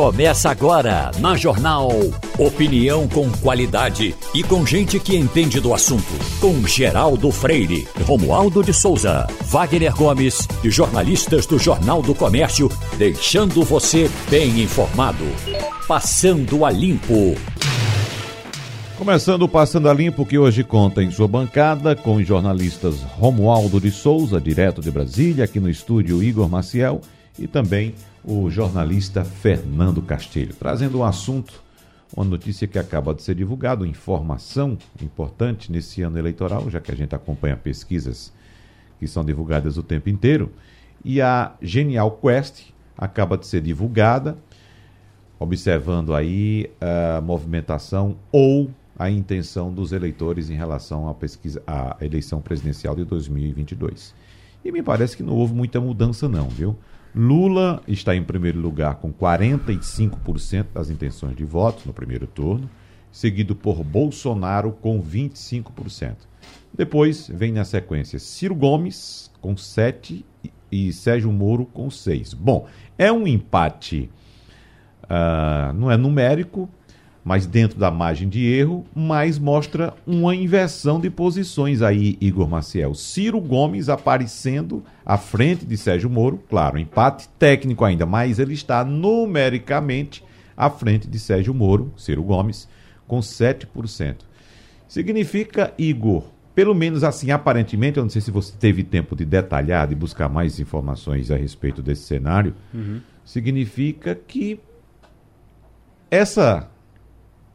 Começa agora na Jornal. Opinião com qualidade e com gente que entende do assunto. Com Geraldo Freire, Romualdo de Souza, Wagner Gomes e jornalistas do Jornal do Comércio, deixando você bem informado. Passando a Limpo. Começando o Passando a Limpo, que hoje conta em sua bancada com os jornalistas Romualdo de Souza, direto de Brasília, aqui no estúdio Igor Maciel e também o jornalista Fernando Castilho, trazendo um assunto, uma notícia que acaba de ser divulgada, informação importante nesse ano eleitoral, já que a gente acompanha pesquisas que são divulgadas o tempo inteiro, e a Genial Quest acaba de ser divulgada, observando aí a movimentação ou a intenção dos eleitores em relação à pesquisa, à eleição presidencial de 2022. E me parece que não houve muita mudança não, viu? Lula está em primeiro lugar com 45% das intenções de votos no primeiro turno, seguido por Bolsonaro com 25%. Depois vem na sequência Ciro Gomes com 7% e Sérgio Moro com 6%. Bom, é um empate, uh, não é numérico, mas dentro da margem de erro, mas mostra uma inversão de posições aí, Igor Maciel. Ciro Gomes aparecendo à frente de Sérgio Moro, claro, empate técnico ainda, mas ele está numericamente à frente de Sérgio Moro, Ciro Gomes, com 7%. Significa, Igor, pelo menos assim, aparentemente, eu não sei se você teve tempo de detalhar, de buscar mais informações a respeito desse cenário, uhum. significa que essa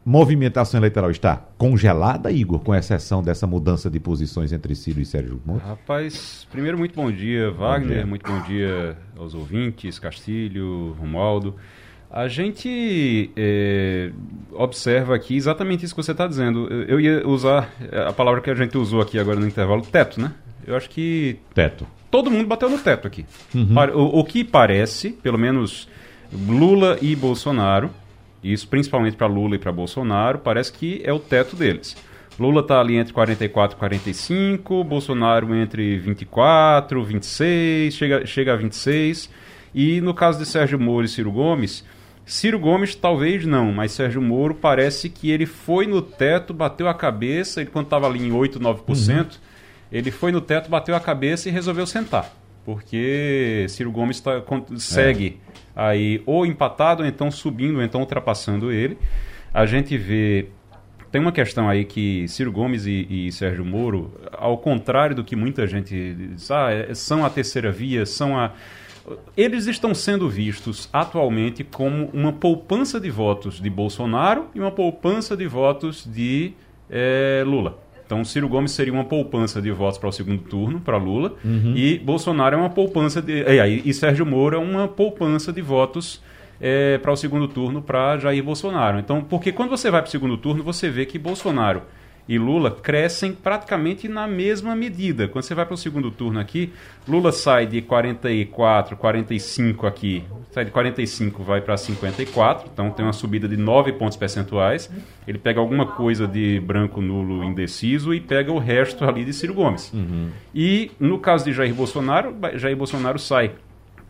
movimentação eleitoral está congelada, Igor, com exceção dessa mudança de posições entre Ciro e Sérgio Moro? Rapaz, primeiro, muito bom dia, Wagner. Bom dia. Muito bom dia aos ouvintes, Castilho, Romualdo. A gente é, observa aqui exatamente isso que você está dizendo. Eu ia usar a palavra que a gente usou aqui agora no intervalo, teto, né? Eu acho que. Teto. Todo mundo bateu no teto aqui. Uhum. O, o que parece, pelo menos Lula e Bolsonaro, isso principalmente para Lula e para Bolsonaro, parece que é o teto deles. Lula está ali entre 44 e 45, Bolsonaro entre 24, 26, chega, chega a 26. E no caso de Sérgio Moro e Ciro Gomes, Ciro Gomes talvez não, mas Sérgio Moro parece que ele foi no teto, bateu a cabeça, ele quando estava ali em 8, 9%, uhum. ele foi no teto, bateu a cabeça e resolveu sentar. Porque Ciro Gomes tá, segue é aí ou empatado, ou então subindo, ou então ultrapassando ele. A gente vê tem uma questão aí que Ciro Gomes e, e, Sérgio Moro, ao contrário do que muita gente diz, ah, é, são a terceira via, são a. Eles estão sendo vistos atualmente como uma poupança de votos de Bolsonaro e uma poupança de votos de é, Lula. Então, Ciro Gomes seria uma poupança de votos para o segundo turno, para Lula, uhum. e Bolsonaro é uma poupança de. É, e Sérgio Moro é uma poupança de votos é, para o segundo turno para Jair Bolsonaro. Então, porque quando você vai para o segundo turno, você vê que Bolsonaro e Lula crescem praticamente na mesma medida. Quando você vai para o segundo turno aqui, Lula sai de 44, 45 aqui, sai de 45 vai para 54, então tem uma subida de 9 pontos percentuais. Ele pega alguma coisa de branco, nulo, indeciso e pega o resto ali de Ciro Gomes. Uhum. E no caso de Jair Bolsonaro, Jair Bolsonaro sai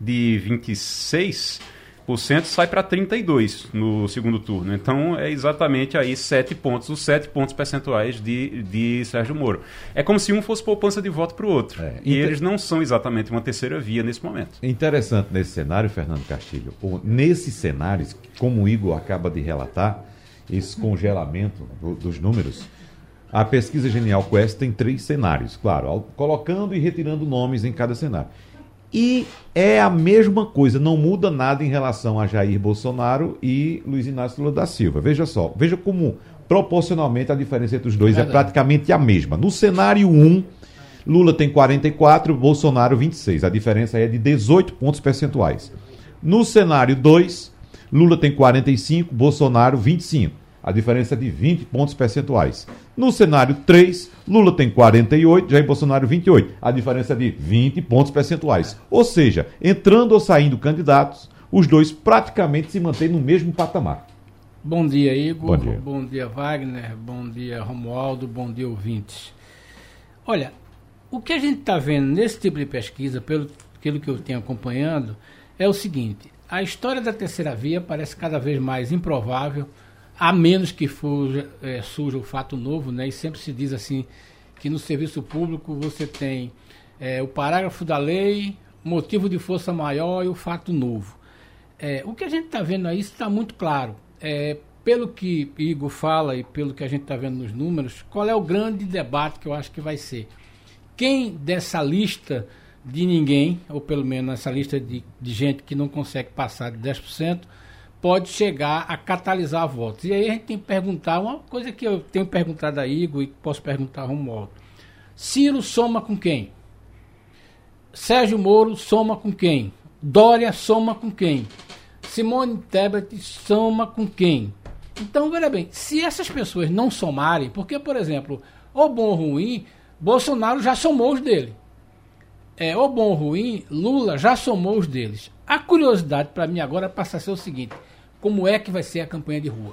de 26 sai para 32 no segundo turno. Então é exatamente aí sete pontos, os sete pontos percentuais de, de Sérgio Moro. É como se um fosse poupança de voto para o outro. É, e inter... eles não são exatamente uma terceira via nesse momento. Interessante nesse cenário, Fernando Castilho. Nesses cenários, como o Igor acaba de relatar, esse congelamento do, dos números. A pesquisa Genial Quest tem três cenários, claro, colocando e retirando nomes em cada cenário. E é a mesma coisa, não muda nada em relação a Jair Bolsonaro e Luiz Inácio Lula da Silva. Veja só, veja como proporcionalmente a diferença entre os dois é, é praticamente a mesma. No cenário 1, Lula tem 44, Bolsonaro 26. A diferença é de 18 pontos percentuais. No cenário 2, Lula tem 45, Bolsonaro 25 a diferença é de 20 pontos percentuais. No cenário 3, Lula tem 48, Jair Bolsonaro 28, a diferença é de 20 pontos percentuais. Ou seja, entrando ou saindo candidatos, os dois praticamente se mantêm no mesmo patamar. Bom dia, Igor. Bom dia, bom dia Wagner. Bom dia, Romualdo. Bom dia, ouvintes. Olha, o que a gente está vendo nesse tipo de pesquisa, pelo, pelo que eu tenho acompanhando, é o seguinte: a história da terceira via parece cada vez mais improvável, a menos que fuja, é, surja o fato novo, né? E sempre se diz assim que no serviço público você tem é, o parágrafo da lei, motivo de força maior e o fato novo. É, o que a gente está vendo aí está muito claro. É, pelo que Igor fala e pelo que a gente está vendo nos números, qual é o grande debate que eu acho que vai ser? Quem dessa lista de ninguém, ou pelo menos nessa lista de, de gente que não consegue passar de 10%, pode chegar a catalisar votos. E aí a gente tem que perguntar, uma coisa que eu tenho perguntado a Igor e posso perguntar a Romualdo. Ciro soma com quem? Sérgio Moro soma com quem? Dória soma com quem? Simone Tebet soma com quem? Então, veja bem, se essas pessoas não somarem, porque, por exemplo, o bom ou ruim, Bolsonaro já somou os dele. É, o bom ou ruim, Lula já somou os deles. A curiosidade para mim agora passa a ser o seguinte: como é que vai ser a campanha de rua?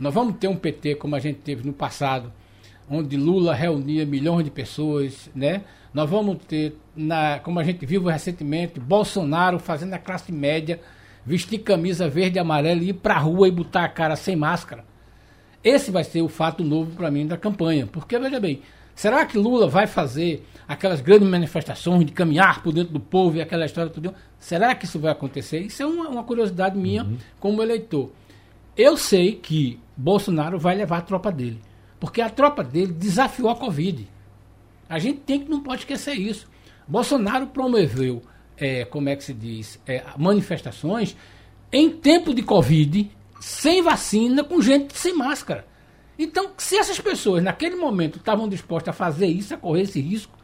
Nós vamos ter um PT como a gente teve no passado, onde Lula reunia milhões de pessoas, né? Nós vamos ter, na, como a gente viu recentemente, Bolsonaro fazendo a classe média vestir camisa verde e amarela e ir para a rua e botar a cara sem máscara. Esse vai ser o fato novo para mim da campanha. Porque, veja bem, será que Lula vai fazer aquelas grandes manifestações de caminhar por dentro do povo e aquela história tudo? Será que isso vai acontecer? Isso é uma, uma curiosidade minha uhum. como eleitor. Eu sei que Bolsonaro vai levar a tropa dele. Porque a tropa dele desafiou a Covid. A gente tem que não pode esquecer isso. Bolsonaro promoveu é, como é que se diz, é, manifestações em tempo de Covid, sem vacina, com gente sem máscara. Então, se essas pessoas naquele momento estavam dispostas a fazer isso, a correr esse risco,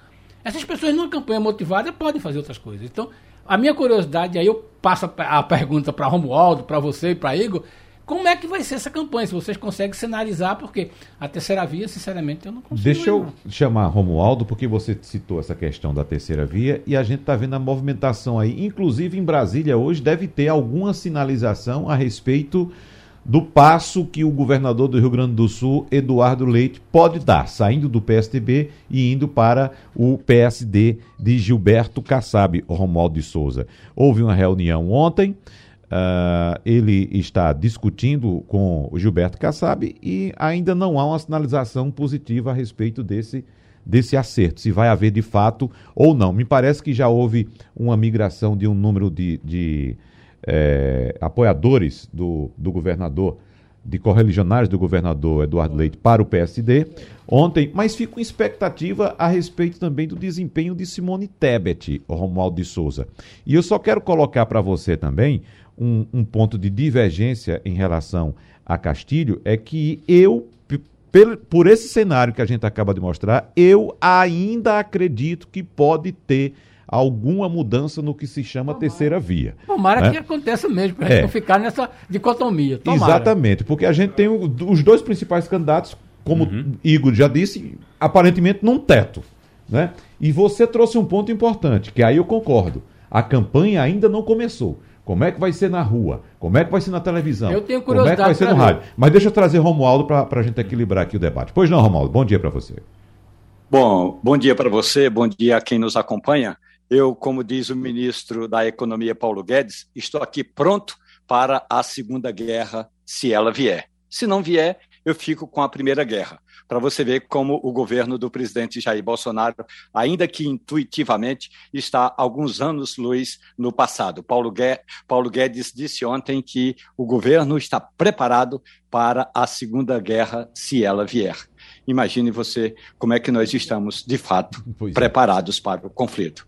essas pessoas numa campanha motivada podem fazer outras coisas. Então, a minha curiosidade, aí eu passo a pergunta para Romualdo, para você e para Igor, como é que vai ser essa campanha? Se vocês conseguem sinalizar, porque a terceira via, sinceramente, eu não consigo. Deixa eu chamar Romualdo, porque você citou essa questão da terceira via e a gente está vendo a movimentação aí. Inclusive em Brasília hoje deve ter alguma sinalização a respeito do passo que o governador do Rio Grande do Sul, Eduardo Leite, pode dar, saindo do PSDB e indo para o PSD de Gilberto Kassab, Romualdo de Souza. Houve uma reunião ontem. Uh, ele está discutindo com o Gilberto Kassab e ainda não há uma sinalização positiva a respeito desse, desse acerto, se vai haver de fato ou não. Me parece que já houve uma migração de um número de, de é, apoiadores do, do governador, de correligionários do governador Eduardo Leite para o PSD ontem, mas fico com expectativa a respeito também do desempenho de Simone Tebet, Romualdo de Souza. E eu só quero colocar para você também um, um ponto de divergência em relação a Castilho é que eu, por esse cenário que a gente acaba de mostrar, eu ainda acredito que pode ter alguma mudança no que se chama Tomara. terceira via. Tomara né? que aconteça mesmo, para a gente é. não ficar nessa dicotomia. Tomara. Exatamente, porque a gente tem o, os dois principais candidatos, como uhum. Igor já disse, aparentemente num teto. Né? E você trouxe um ponto importante, que aí eu concordo. A campanha ainda não começou. Como é que vai ser na rua? Como é que vai ser na televisão? Eu tenho curiosidade. Como é que vai ser no rádio? Mas deixa eu trazer Romualdo para a gente equilibrar aqui o debate. Pois não, Romualdo, bom dia para você. Bom, bom dia para você, bom dia a quem nos acompanha. Eu, como diz o ministro da Economia, Paulo Guedes, estou aqui pronto para a Segunda Guerra, se ela vier. Se não vier, eu fico com a Primeira Guerra para você ver como o governo do presidente Jair Bolsonaro, ainda que intuitivamente, está alguns anos luz no passado. Paulo Guedes, disse ontem que o governo está preparado para a Segunda Guerra, se ela vier. Imagine você como é que nós estamos, de fato, pois é. preparados é. para o conflito.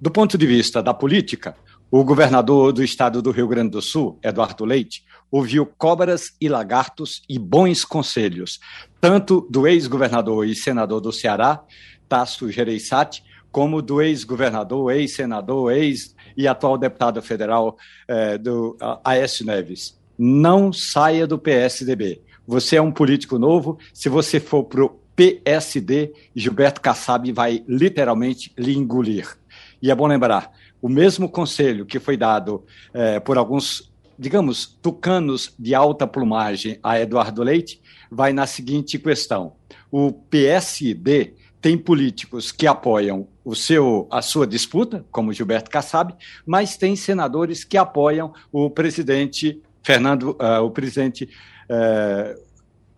Do ponto de vista da política, o governador do estado do Rio Grande do Sul, Eduardo Leite, ouviu cobras e lagartos e bons conselhos, tanto do ex-governador e senador do Ceará, Tasso Gereissati, como do ex-governador, ex-senador, ex e atual deputado federal eh, do Aécio Neves. Não saia do PSDB. Você é um político novo. Se você for para o PSD, Gilberto Kassab vai literalmente lhe engolir. E é bom lembrar, o mesmo conselho que foi dado é, por alguns, digamos, tucanos de alta plumagem a Eduardo Leite, vai na seguinte questão: o PSD tem políticos que apoiam o seu, a sua disputa, como Gilberto Kassab, mas tem senadores que apoiam o presidente Fernando, uh, o presidente, uh,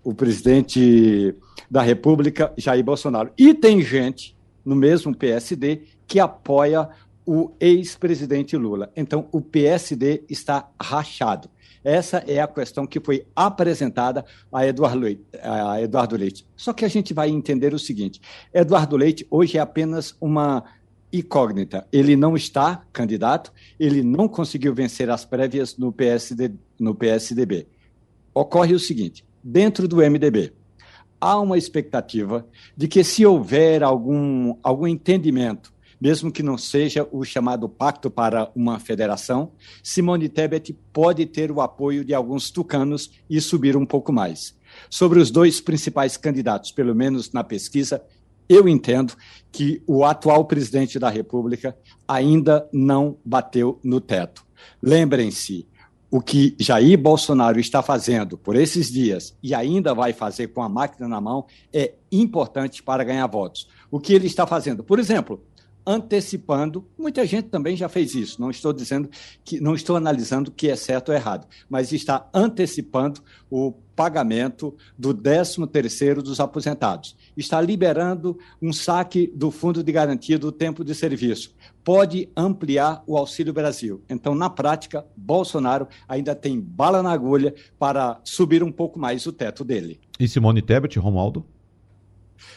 o presidente da República, Jair Bolsonaro. E tem gente no mesmo PSD que apoia o ex-presidente Lula. Então, o PSD está rachado. Essa é a questão que foi apresentada a Eduardo Leite. A Eduardo Leite. Só que a gente vai entender o seguinte: Eduardo Leite hoje é apenas uma incógnita. Ele não está candidato, ele não conseguiu vencer as prévias no, PSD, no PSDB. Ocorre o seguinte: dentro do MDB, há uma expectativa de que, se houver algum, algum entendimento, mesmo que não seja o chamado pacto para uma federação, Simone Tebet pode ter o apoio de alguns tucanos e subir um pouco mais. Sobre os dois principais candidatos, pelo menos na pesquisa, eu entendo que o atual presidente da República ainda não bateu no teto. Lembrem-se, o que Jair Bolsonaro está fazendo por esses dias e ainda vai fazer com a máquina na mão é importante para ganhar votos. O que ele está fazendo? Por exemplo, antecipando. Muita gente também já fez isso. Não estou dizendo que não estou analisando que é certo ou errado, mas está antecipando o pagamento do 13º dos aposentados. Está liberando um saque do Fundo de Garantia do Tempo de Serviço. Pode ampliar o Auxílio Brasil. Então, na prática, Bolsonaro ainda tem bala na agulha para subir um pouco mais o teto dele. E Simone Tebet, Romualdo?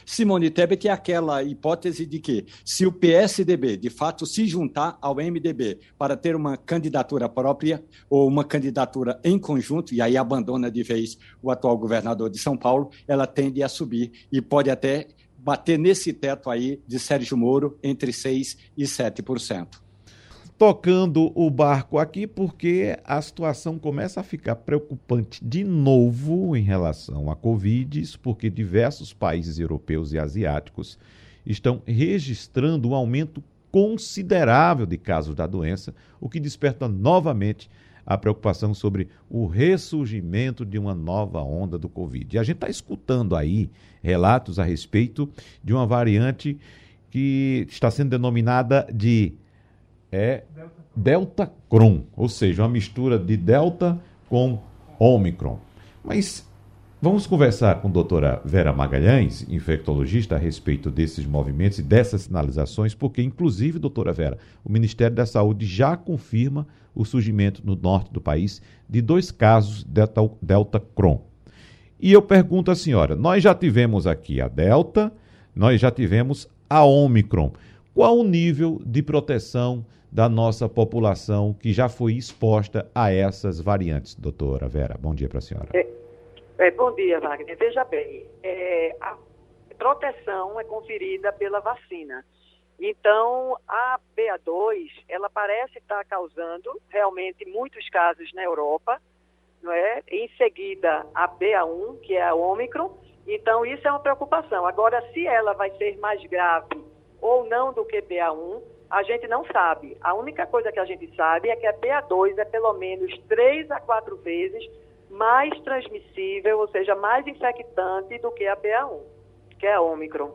Simone Tebet é aquela hipótese de que, se o PSDB de fato se juntar ao MDB para ter uma candidatura própria ou uma candidatura em conjunto, e aí abandona de vez o atual governador de São Paulo, ela tende a subir e pode até bater nesse teto aí de Sérgio Moro entre 6% e 7% tocando o barco aqui porque a situação começa a ficar preocupante de novo em relação à Covid, porque diversos países europeus e asiáticos estão registrando um aumento considerável de casos da doença, o que desperta novamente a preocupação sobre o ressurgimento de uma nova onda do Covid. E a gente está escutando aí relatos a respeito de uma variante que está sendo denominada de é Delta Cron, ou seja, uma mistura de Delta com Omicron. Mas vamos conversar com a doutora Vera Magalhães, infectologista, a respeito desses movimentos e dessas sinalizações, porque, inclusive, doutora Vera, o Ministério da Saúde já confirma o surgimento no norte do país de dois casos Delta, Delta Cron. E eu pergunto à senhora: nós já tivemos aqui a Delta, nós já tivemos a Omicron. Qual o nível de proteção da nossa população que já foi exposta a essas variantes, doutora Vera? Bom dia para a senhora. É, é, bom dia, Wagner. Veja bem, é, a proteção é conferida pela vacina. Então, a BA2, ela parece estar causando realmente muitos casos na Europa, não é? Em seguida, a BA1, que é a Ômicron. Então, isso é uma preocupação. Agora, se ela vai ser mais grave ou não do que BA1, a gente não sabe. A única coisa que a gente sabe é que a BA2 é pelo menos três a quatro vezes mais transmissível, ou seja, mais infectante do que a BA1, que é a Omicron.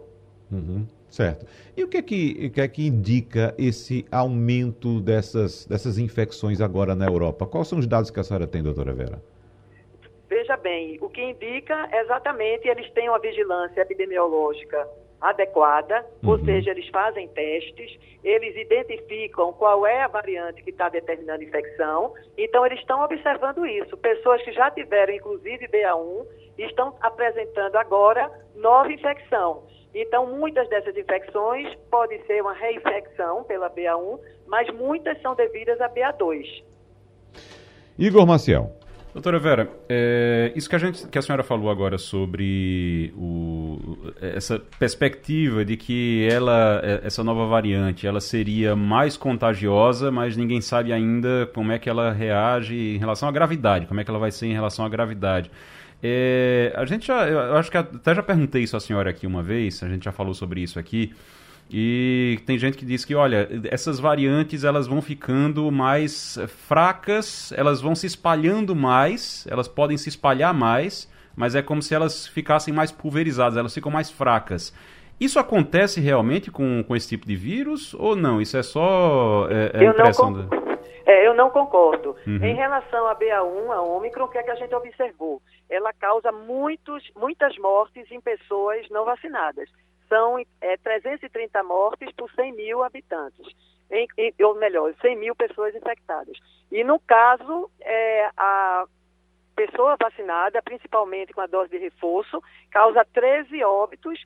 Uhum, certo. E o que é que, que, é que indica esse aumento dessas, dessas infecções agora na Europa? Quais são os dados que a senhora tem, doutora Vera? Veja bem, o que indica é exatamente eles têm uma vigilância epidemiológica adequada, uhum. ou seja, eles fazem testes, eles identificam qual é a variante que está determinando a infecção, então eles estão observando isso. Pessoas que já tiveram, inclusive, BA1, estão apresentando agora nova infecção. Então, muitas dessas infecções podem ser uma reinfecção pela BA1, mas muitas são devidas a BA2. Igor Maciel. Doutora Vera, é, isso que a, gente, que a senhora falou agora sobre o, essa perspectiva de que ela, é, essa nova variante, ela seria mais contagiosa, mas ninguém sabe ainda como é que ela reage em relação à gravidade, como é que ela vai ser em relação à gravidade. É, a gente já, eu acho que até já perguntei isso à senhora aqui uma vez, a gente já falou sobre isso aqui. E tem gente que diz que, olha, essas variantes elas vão ficando mais fracas, elas vão se espalhando mais, elas podem se espalhar mais, mas é como se elas ficassem mais pulverizadas, elas ficam mais fracas. Isso acontece realmente com, com esse tipo de vírus ou não? Isso é só é, é impressão não da... É, eu não concordo. Uhum. Em relação à BA1, a Ômicron, o que é que a gente observou? Ela causa muitos, muitas mortes em pessoas não vacinadas. São é, 330 mortes por 100 mil habitantes. Em, em, ou melhor, 100 mil pessoas infectadas. E no caso, é, a pessoa vacinada, principalmente com a dose de reforço, causa 13 óbitos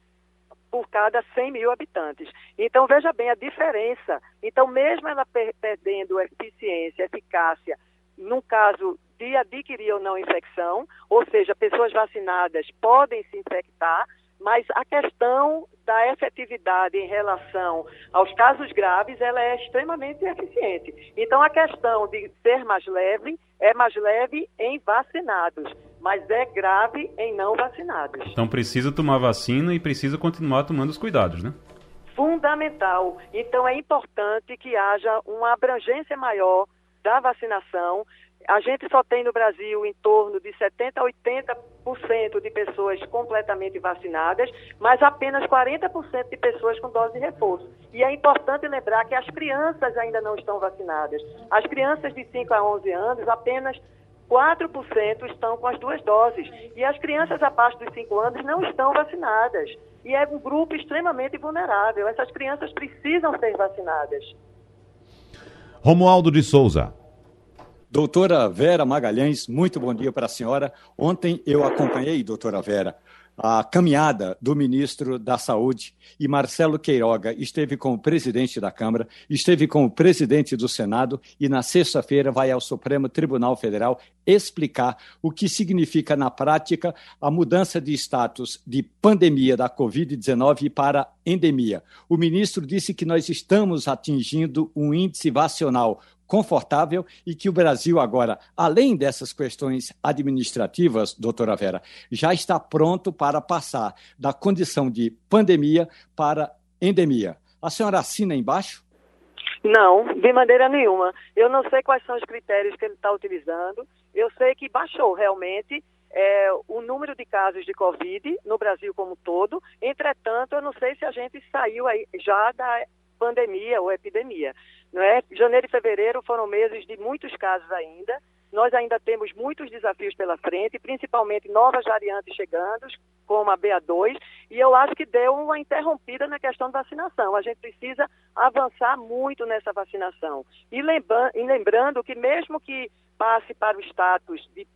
por cada 100 mil habitantes. Então, veja bem a diferença. Então, mesmo ela per perdendo eficiência, eficácia, no caso de adquirir ou não infecção, ou seja, pessoas vacinadas podem se infectar, mas a questão da efetividade em relação aos casos graves, ela é extremamente eficiente. Então, a questão de ser mais leve é mais leve em vacinados mas é grave em não vacinados. Então precisa tomar vacina e precisa continuar tomando os cuidados, né? Fundamental. Então é importante que haja uma abrangência maior da vacinação. A gente só tem no Brasil em torno de 70% a 80% de pessoas completamente vacinadas, mas apenas 40% de pessoas com dose de reforço. E é importante lembrar que as crianças ainda não estão vacinadas. As crianças de 5 a 11 anos, apenas 4% estão com as duas doses. E as crianças abaixo dos 5 anos não estão vacinadas. E é um grupo extremamente vulnerável. Essas crianças precisam ser vacinadas. Romualdo de Souza. Doutora Vera Magalhães, muito bom dia para a senhora. Ontem eu acompanhei, doutora Vera, a caminhada do ministro da Saúde e Marcelo Queiroga esteve com o presidente da Câmara, esteve com o presidente do Senado e na sexta-feira vai ao Supremo Tribunal Federal explicar o que significa na prática a mudança de status de pandemia da Covid-19 para endemia. O ministro disse que nós estamos atingindo um índice vacional confortável e que o Brasil agora, além dessas questões administrativas, doutora Vera, já está pronto para passar da condição de pandemia para endemia. A senhora assina embaixo? Não, de maneira nenhuma. Eu não sei quais são os critérios que ele está utilizando. Eu sei que baixou realmente é, o número de casos de Covid no Brasil como todo. Entretanto, eu não sei se a gente saiu aí já da pandemia ou epidemia. Não é? Janeiro e fevereiro foram meses de muitos casos ainda. Nós ainda temos muitos desafios pela frente, principalmente novas variantes chegando, como a BA2, e eu acho que deu uma interrompida na questão da vacinação. A gente precisa avançar muito nessa vacinação. E, lembra e lembrando que mesmo que passe para o status de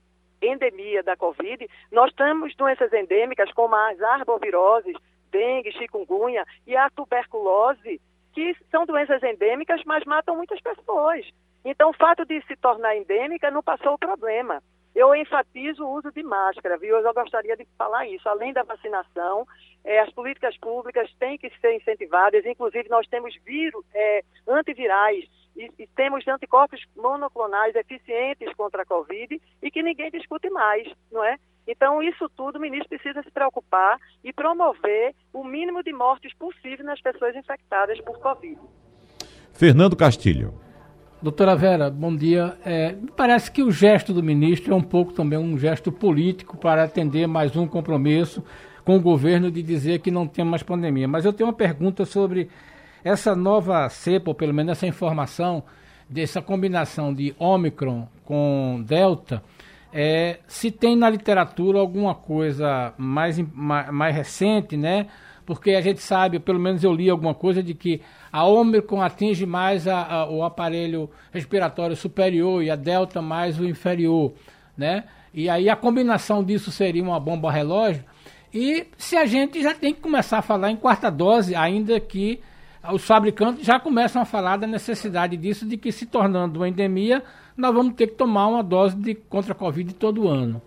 endemia da Covid, nós temos doenças endêmicas como as arboviroses, dengue, chikungunya e a tuberculose, que são doenças endêmicas, mas matam muitas pessoas. Então, o fato de se tornar endêmica não passou o problema. Eu enfatizo o uso de máscara, viu? Eu gostaria de falar isso. Além da vacinação, é, as políticas públicas têm que ser incentivadas. Inclusive, nós temos vírus, é, antivirais e, e, temos anticorpos monoclonais eficientes contra a Covid e que ninguém discute mais, não é? Então, isso tudo o ministro precisa se preocupar e promover o mínimo de mortes possível nas pessoas infectadas por Covid. Fernando Castilho. Doutora Vera, bom dia. É, parece que o gesto do ministro é um pouco também um gesto político para atender mais um compromisso com o governo de dizer que não tem mais pandemia. Mas eu tenho uma pergunta sobre essa nova cepa, ou pelo menos essa informação dessa combinação de Omicron com Delta é, se tem na literatura alguma coisa mais, mais, mais, recente, né? Porque a gente sabe, pelo menos eu li alguma coisa, de que a Ômicron atinge mais a, a, o aparelho respiratório superior e a Delta mais o inferior, né? E aí a combinação disso seria uma bomba relógio. E se a gente já tem que começar a falar em quarta dose, ainda que os fabricantes já começam a falar da necessidade disso, de que se tornando uma endemia, nós vamos ter que tomar uma dose de contra a Covid todo ano.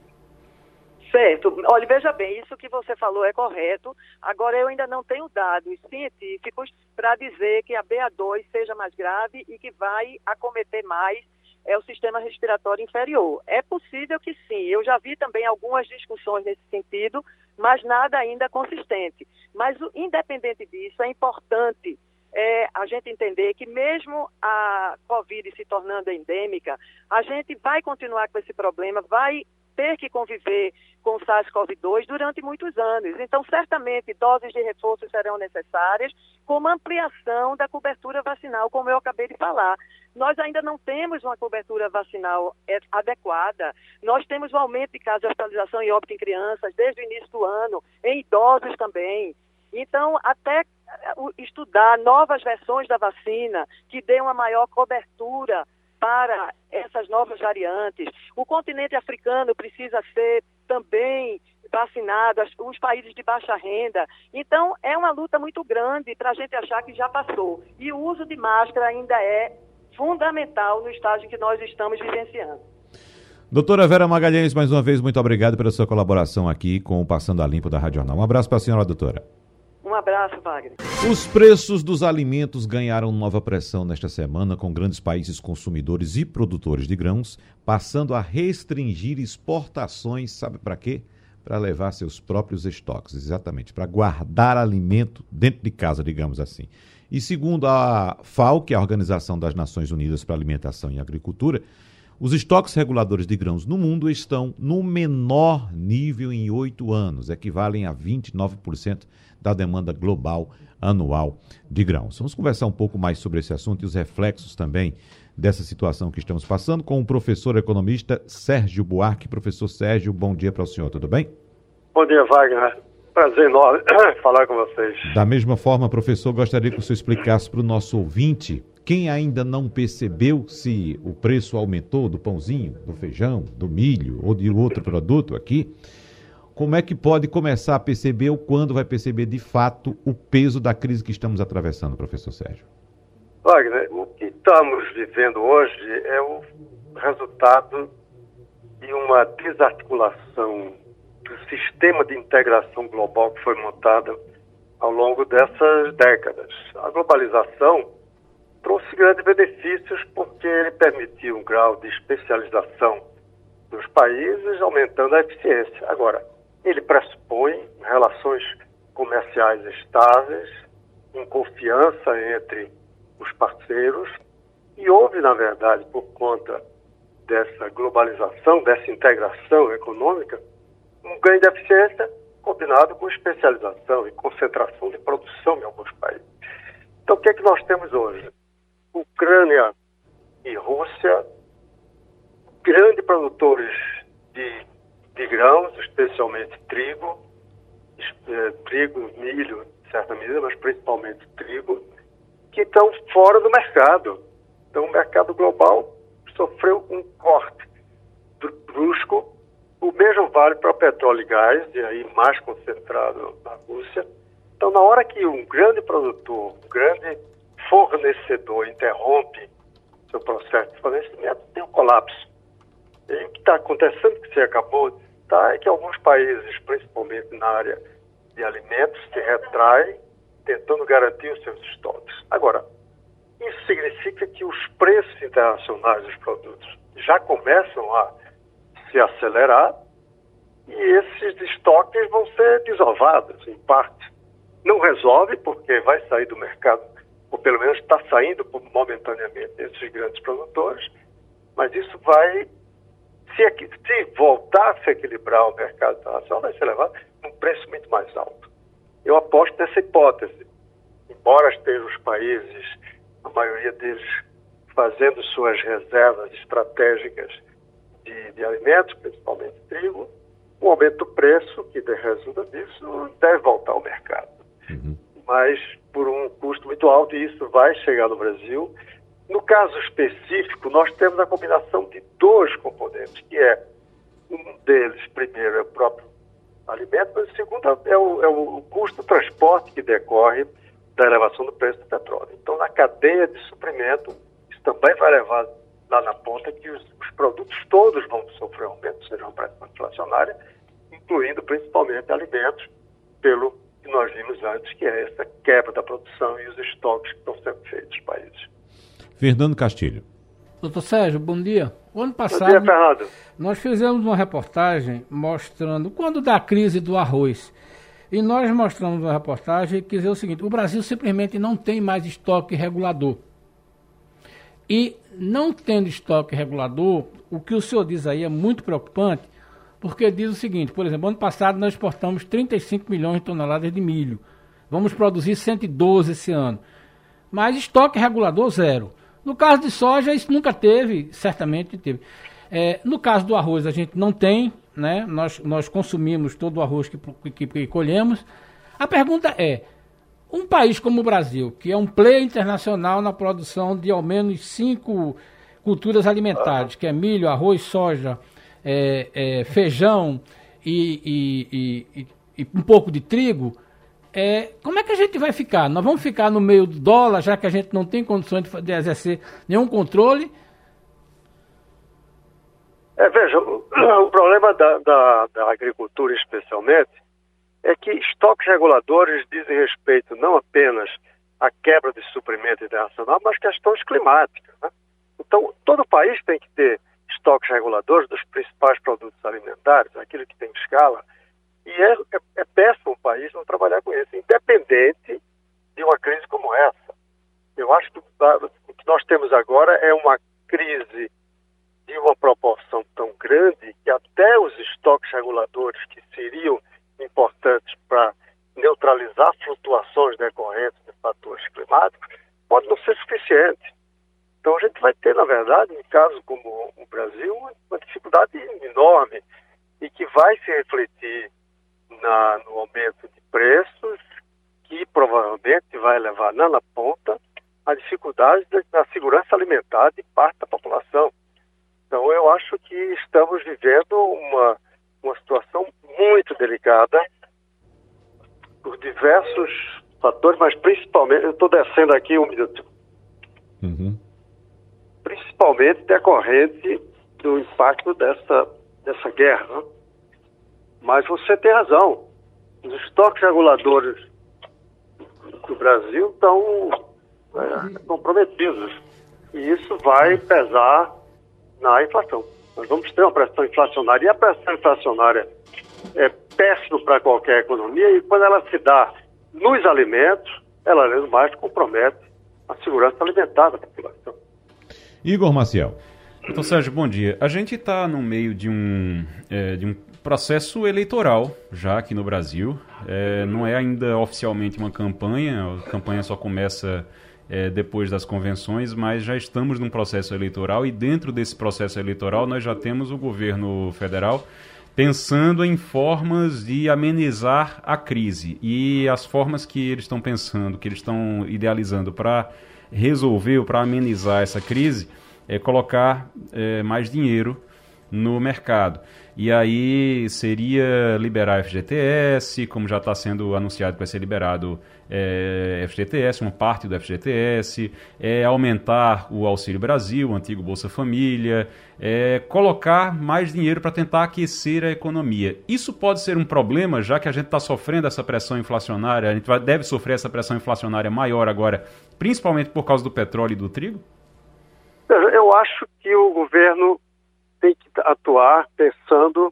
Certo. Olha, veja bem, isso que você falou é correto. Agora, eu ainda não tenho dados científicos para dizer que a BA2 seja mais grave e que vai acometer mais é o sistema respiratório inferior. É possível que sim. Eu já vi também algumas discussões nesse sentido, mas nada ainda consistente. Mas, independente disso, é importante é, a gente entender que mesmo a Covid se tornando endêmica, a gente vai continuar com esse problema, vai ter que conviver com o SARS-CoV-2 durante muitos anos. Então, certamente, doses de reforço serão necessárias, como ampliação da cobertura vacinal, como eu acabei de falar. Nós ainda não temos uma cobertura vacinal é, adequada. Nós temos um aumento de casos de hospitalização e óbito em crianças desde o início do ano, em idosos também. Então, até estudar novas versões da vacina que dê uma maior cobertura para essas novas variantes. O continente africano precisa ser também vacinado, os países de baixa renda. Então, é uma luta muito grande para a gente achar que já passou. E o uso de máscara ainda é fundamental no estágio que nós estamos vivenciando. Doutora Vera Magalhães, mais uma vez, muito obrigado pela sua colaboração aqui com o Passando a Limpo da Rádio Jornal. Um abraço para a senhora, doutora. Um abraço, Wagner. Os preços dos alimentos ganharam nova pressão nesta semana, com grandes países consumidores e produtores de grãos passando a restringir exportações, sabe para quê? Para levar seus próprios estoques, exatamente, para guardar alimento dentro de casa, digamos assim. E segundo a FAO, que é a Organização das Nações Unidas para Alimentação e Agricultura, os estoques reguladores de grãos no mundo estão no menor nível em oito anos, equivalem a 29% da demanda global anual de grãos. Vamos conversar um pouco mais sobre esse assunto e os reflexos também dessa situação que estamos passando com o professor economista Sérgio Buarque. Professor Sérgio, bom dia para o senhor, tudo bem? Bom dia, Wagner. Prazer enorme falar com vocês. Da mesma forma, professor, gostaria que o senhor explicasse para o nosso ouvinte, quem ainda não percebeu se o preço aumentou do pãozinho, do feijão, do milho ou de outro produto aqui, como é que pode começar a perceber ou quando vai perceber de fato o peso da crise que estamos atravessando, professor Sérgio? Wagner, o que estamos vivendo hoje é o resultado de uma desarticulação do sistema de integração global que foi montada ao longo dessas décadas. A globalização trouxe grandes benefícios porque ele permitiu um grau de especialização dos países, aumentando a eficiência. Agora, ele pressupõe relações comerciais estáveis, em confiança entre os parceiros, e houve, na verdade, por conta dessa globalização, dessa integração econômica, um ganho de eficiência combinado com especialização e concentração de produção em alguns países. Então, o que é que nós temos hoje? Ucrânia e Rússia, grandes produtores de, de grãos, especialmente trigo, eh, trigo, milho, em certa medida, mas principalmente trigo, que estão fora do mercado. Então, o mercado global sofreu um corte brusco o mesmo vale para petróleo e gás, e aí mais concentrado na Rússia. Então, na hora que um grande produtor, um grande fornecedor interrompe seu processo de fornecimento, tem um colapso. E o que está acontecendo, que você acabou tá, é que alguns países, principalmente na área de alimentos, se retraem, tentando garantir os seus estoques. Agora, isso significa que os preços internacionais dos produtos já começam a se acelerar e esses estoques vão ser desovados, em parte. Não resolve, porque vai sair do mercado, ou pelo menos está saindo momentaneamente esses grandes produtores, mas isso vai, se, se voltar a se equilibrar o mercado internacional, vai ser levado a um preço muito mais alto. Eu aposto nessa hipótese. Embora estejam os países, a maioria deles, fazendo suas reservas estratégicas de, de alimentos, principalmente trigo, o aumento do preço que resulta disso deve voltar ao mercado. Uhum. Mas por um custo muito alto, e isso vai chegar no Brasil. No caso específico, nós temos a combinação de dois componentes, que é um deles, primeiro, é o próprio alimento, mas o segundo é o, é o custo do transporte que decorre da elevação do preço do petróleo. Então, na cadeia de suprimento, isso também vai levar lá na ponta que os, os produtos todos vão sofrer aumento, seja uma pressão inflacionária, incluindo principalmente alimentos, pelo que nós vimos antes, que é essa quebra da produção e os estoques que estão sendo feitos nos países. Fernando Castilho. Doutor Sérgio, bom dia. O ano passado, bom dia, Fernando. nós fizemos uma reportagem mostrando quando da crise do arroz. E nós mostramos uma reportagem que dizia o seguinte: o Brasil simplesmente não tem mais estoque regulador. E não tendo estoque regulador, o que o senhor diz aí é muito preocupante, porque diz o seguinte, por exemplo, ano passado nós exportamos 35 milhões de toneladas de milho. Vamos produzir 112 esse ano. Mas estoque regulador zero. No caso de soja, isso nunca teve, certamente teve. É, no caso do arroz, a gente não tem, né? Nós, nós consumimos todo o arroz que, que, que colhemos. A pergunta é: um país como o Brasil, que é um player internacional na produção de ao menos cinco culturas alimentares, que é milho, arroz, soja, é, é, feijão e, e, e, e, um pouco de trigo, é, como é que a gente vai ficar? Nós vamos ficar no meio do dólar, já que a gente não tem condições de, de exercer nenhum controle? É, veja, o, problema da, da, da agricultura especialmente é que estoques reguladores dizem respeito não apenas à quebra de suprimento internacional, mas questões climáticas. Né? Então, todo país tem que ter estoques reguladores dos principais produtos alimentares, aquilo que tem escala, e é, é, é péssimo o país não trabalhar com isso, independente de uma crise como essa. Eu acho que o que nós temos agora é uma crise de uma proporção tão grande que até os estoques reguladores que seriam importantes para neutralizar flutuações decorrentes de fatores climáticos pode não ser suficiente. Então a gente vai ter, na verdade, em caso como o Brasil, uma dificuldade enorme e que vai se refletir na, no aumento de preços, que provavelmente vai levar lá na ponta a dificuldade da segurança alimentar de parte da população. Então eu acho que estamos vivendo uma, uma situação muito delicada por diversos fatores, mas principalmente, eu estou descendo aqui um minuto. Uhum principalmente decorrente do impacto dessa, dessa guerra. Né? Mas você tem razão. Os estoques reguladores do Brasil estão é, comprometidos. E isso vai pesar na inflação. Nós vamos ter uma pressão inflacionária. E a pressão inflacionária é péssima para qualquer economia. E quando ela se dá nos alimentos, ela, além do mais, compromete a segurança alimentar da população. Igor Maciel. Então, Sérgio, bom dia. A gente está no meio de um, é, de um processo eleitoral já aqui no Brasil. É, não é ainda oficialmente uma campanha, a campanha só começa é, depois das convenções, mas já estamos num processo eleitoral e dentro desse processo eleitoral nós já temos o governo federal pensando em formas de amenizar a crise. E as formas que eles estão pensando, que eles estão idealizando para resolver ou para amenizar essa crise é colocar é, mais dinheiro no mercado. E aí seria liberar FGTS, como já está sendo anunciado que vai ser liberado é, FGTS, uma parte do FGTS, é, aumentar o Auxílio Brasil, o antigo Bolsa Família, é, colocar mais dinheiro para tentar aquecer a economia. Isso pode ser um problema, já que a gente está sofrendo essa pressão inflacionária, a gente vai, deve sofrer essa pressão inflacionária maior agora, principalmente por causa do petróleo e do trigo? Eu acho que o governo tem que atuar pensando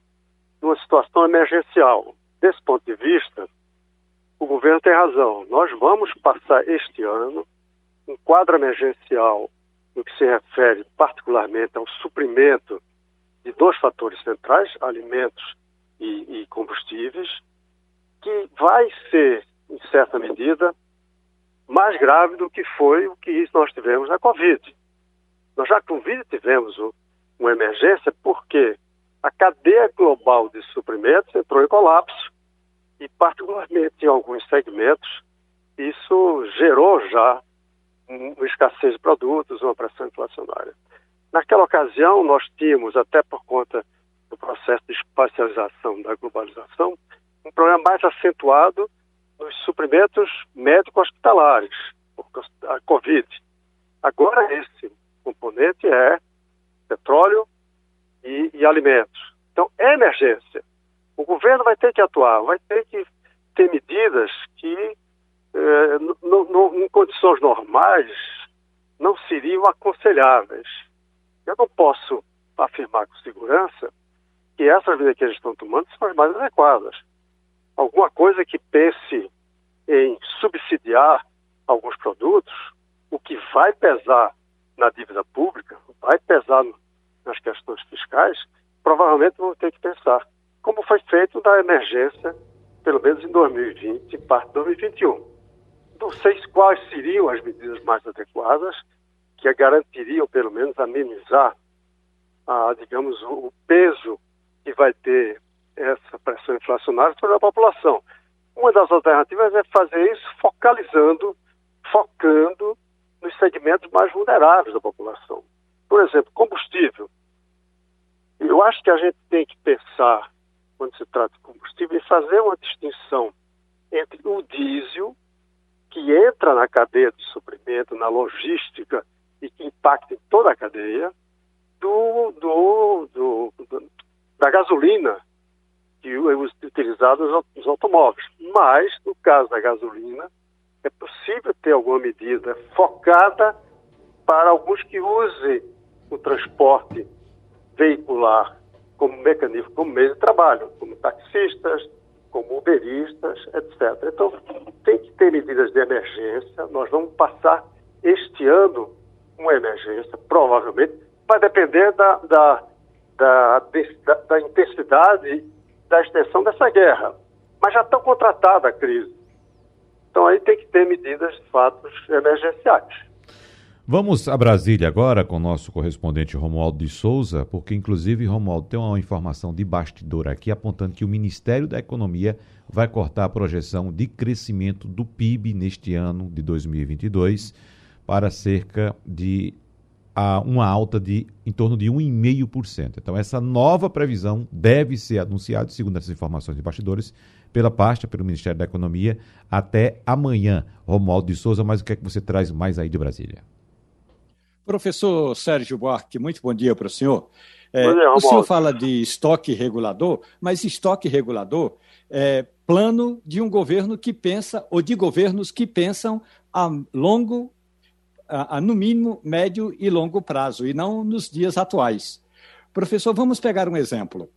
numa situação emergencial. Desse ponto de vista, o governo tem razão. Nós vamos passar este ano um quadro emergencial no que se refere particularmente ao suprimento de dois fatores centrais, alimentos e, e combustíveis, que vai ser, em certa medida, mais grave do que foi o que nós tivemos na Covid. Nós já com Covid tivemos uma emergência porque a cadeia global de suprimentos entrou em colapso e, particularmente em alguns segmentos, isso gerou já uma escassez de produtos, uma pressão inflacionária. Naquela ocasião, nós tínhamos, até por conta do processo de espacialização da globalização, um problema mais acentuado nos suprimentos médico-hospitalares, a Covid. Agora, esse componente é petróleo e, e alimentos. Então, é emergência. O governo vai ter que atuar, vai ter que ter medidas que, eh, no, no, em condições normais, não seriam aconselháveis. Eu não posso afirmar com segurança que essas medidas que eles estão tomando são as mais adequadas. Alguma coisa que pense em subsidiar alguns produtos, o que vai pesar na dívida pública, vai pesar nas questões fiscais, provavelmente vão ter que pensar da emergência, pelo menos em 2020 e parte de 2021. Não sei quais seriam as medidas mais adequadas que garantiriam, pelo menos, amenizar, a, digamos, o peso que vai ter essa pressão inflacionária sobre a população. Uma das alternativas é fazer isso focalizando, focando nos segmentos mais vulneráveis da população. Por exemplo, combustível. Eu acho que a gente tem que pensar, quando se trata de combustível, em fazer uma distinção entre o diesel, que entra na cadeia de suprimento, na logística e que impacta em toda a cadeia, do, do, do, do da gasolina, que é utilizado nos automóveis. Mas, no caso da gasolina, é possível ter alguma medida focada para alguns que usem o transporte veicular como mecanismo, como meio de trabalho, como taxistas, como uberistas, etc. Então, tem que ter medidas de emergência. Nós vamos passar este ano uma emergência, provavelmente, vai depender da, da, da, da, da intensidade da extensão dessa guerra. Mas já estão contratada a crise. Então aí tem que ter medidas, de fato, emergenciais. Vamos a Brasília agora com o nosso correspondente Romualdo de Souza, porque inclusive, Romualdo, tem uma informação de bastidor aqui apontando que o Ministério da Economia vai cortar a projeção de crescimento do PIB neste ano de 2022 para cerca de a uma alta de em torno de 1,5%. Então, essa nova previsão deve ser anunciada, segundo essas informações de bastidores, pela pasta, pelo Ministério da Economia, até amanhã. Romualdo de Souza, mas o que é que você traz mais aí de Brasília? Professor Sérgio Buarque, muito bom dia para o senhor. É, dia, o senhor fala de estoque regulador, mas estoque regulador é plano de um governo que pensa, ou de governos que pensam a longo a, a, no mínimo médio e longo prazo, e não nos dias atuais. Professor, vamos pegar um exemplo.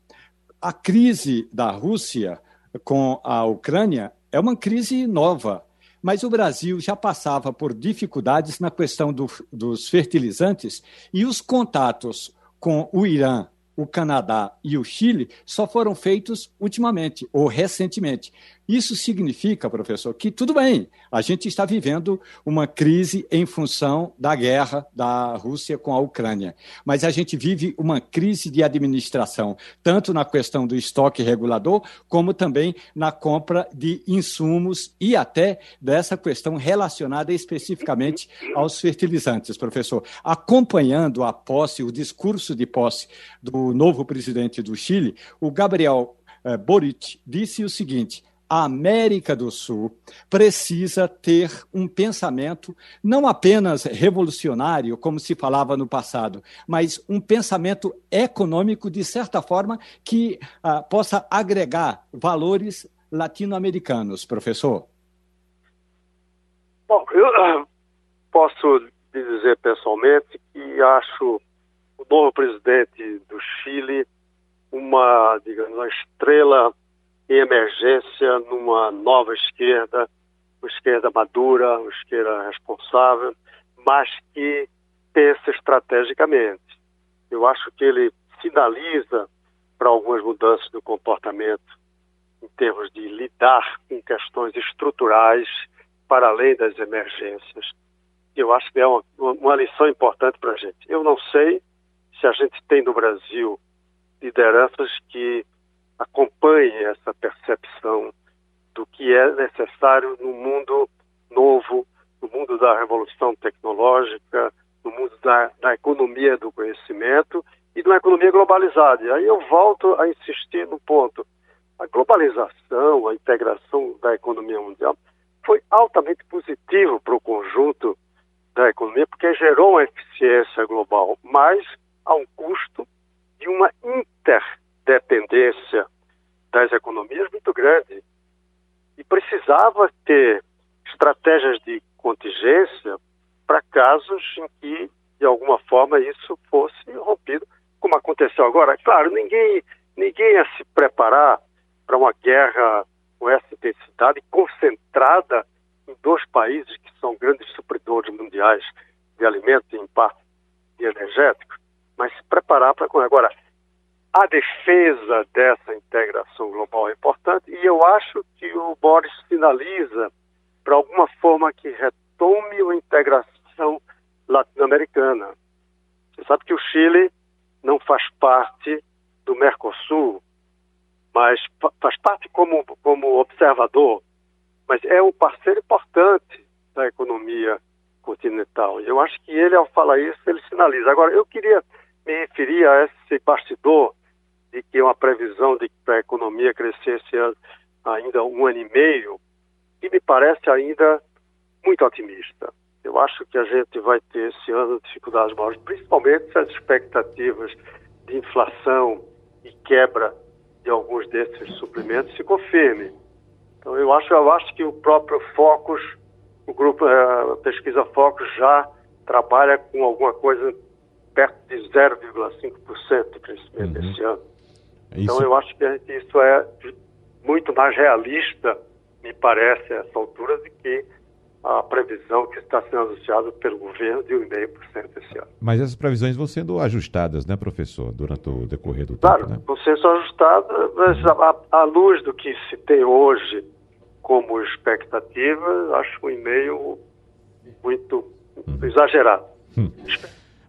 A crise da Rússia com a Ucrânia é uma crise nova, mas o Brasil já passava por dificuldades na questão do, dos fertilizantes e os contatos com o Irã o Canadá e o Chile só foram feitos ultimamente ou recentemente. Isso significa, professor, que tudo bem, a gente está vivendo uma crise em função da guerra da Rússia com a Ucrânia, mas a gente vive uma crise de administração, tanto na questão do estoque regulador, como também na compra de insumos e até dessa questão relacionada especificamente aos fertilizantes, professor. Acompanhando a posse, o discurso de posse do novo presidente do Chile, o Gabriel eh, Boric disse o seguinte: a América do Sul precisa ter um pensamento não apenas revolucionário, como se falava no passado, mas um pensamento econômico, de certa forma, que uh, possa agregar valores latino-americanos, professor. Bom, eu uh, posso dizer pessoalmente que acho o novo presidente do Chile uma, digamos, uma estrela em emergência numa nova esquerda, uma esquerda madura, uma esquerda responsável, mas que pensa estrategicamente. Eu acho que ele sinaliza para algumas mudanças do comportamento em termos de lidar com questões estruturais para além das emergências. Eu acho que é uma, uma lição importante para a gente. Eu não sei se a gente tem no Brasil lideranças que acompanhe essa percepção do que é necessário no mundo novo, no mundo da revolução tecnológica, no mundo da, da economia do conhecimento e de uma economia globalizada. E aí eu volto a insistir no ponto. A globalização, a integração da economia mundial foi altamente positivo para o conjunto da economia, porque gerou uma eficiência global, mas a um custo de uma inter dependência das economias muito grande. E precisava ter estratégias de contingência para casos em que, de alguma forma, isso fosse rompido, como aconteceu agora. Claro, ninguém, ninguém ia se preparar para uma guerra com essa intensidade concentrada em dois países que são grandes supridores mundiais de alimentos e, em parte, de energéticos, mas se preparar para. Agora, a defesa dessa integração global é importante e eu acho que o Boris finaliza para alguma forma que retome a integração latino-americana. Você sabe que o Chile não faz parte do Mercosul, mas faz parte como, como observador, mas é um parceiro importante da economia continental. E eu acho que ele, ao falar isso, ele sinaliza. Agora, eu queria me referir a esse bastidor de que uma previsão de que a economia crescesse ainda um ano e meio, que me parece ainda muito otimista. Eu acho que a gente vai ter esse ano dificuldades maiores, principalmente se as expectativas de inflação e quebra de alguns desses suprimentos se confirmem. Então eu acho, eu acho que o próprio Focus, o grupo a eh, pesquisa Focus já trabalha com alguma coisa perto de 0,5% de crescimento uhum. esse ano. É então eu acho que isso é muito mais realista, me parece, a essa altura, do que a previsão que está sendo anunciada pelo governo de 1,5% esse ano. Mas essas previsões vão sendo ajustadas, né, professor, durante o decorrer do claro, tempo, né? vão sendo ajustadas, mas à luz do que se tem hoje como expectativa, acho um e-mail muito hum. exagerado. Hum.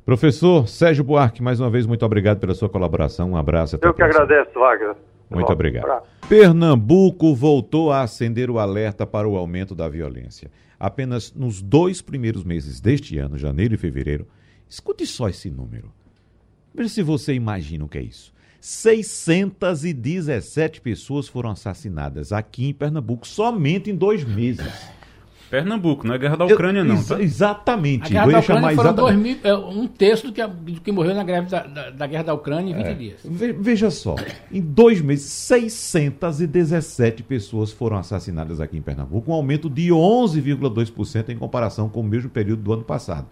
Professor Sérgio Buarque, mais uma vez, muito obrigado pela sua colaboração. Um abraço. Até Eu que agradeço, Wagner. Muito obrigado. Pernambuco voltou a acender o alerta para o aumento da violência. Apenas nos dois primeiros meses deste ano, janeiro e fevereiro, escute só esse número. Veja se você imagina o que é isso. 617 pessoas foram assassinadas aqui em Pernambuco somente em dois meses. Pernambuco, não é guerra da Ucrânia, não. Tá? Exatamente. A guerra da Ucrânia foram exatamente. Mil, é, um terço do que, do que morreu na greve da, da, da, guerra da Ucrânia em 20 é. dias. Veja só, em dois meses, 617 pessoas foram assassinadas aqui em Pernambuco, um aumento de 11,2% em comparação com o mesmo período do ano passado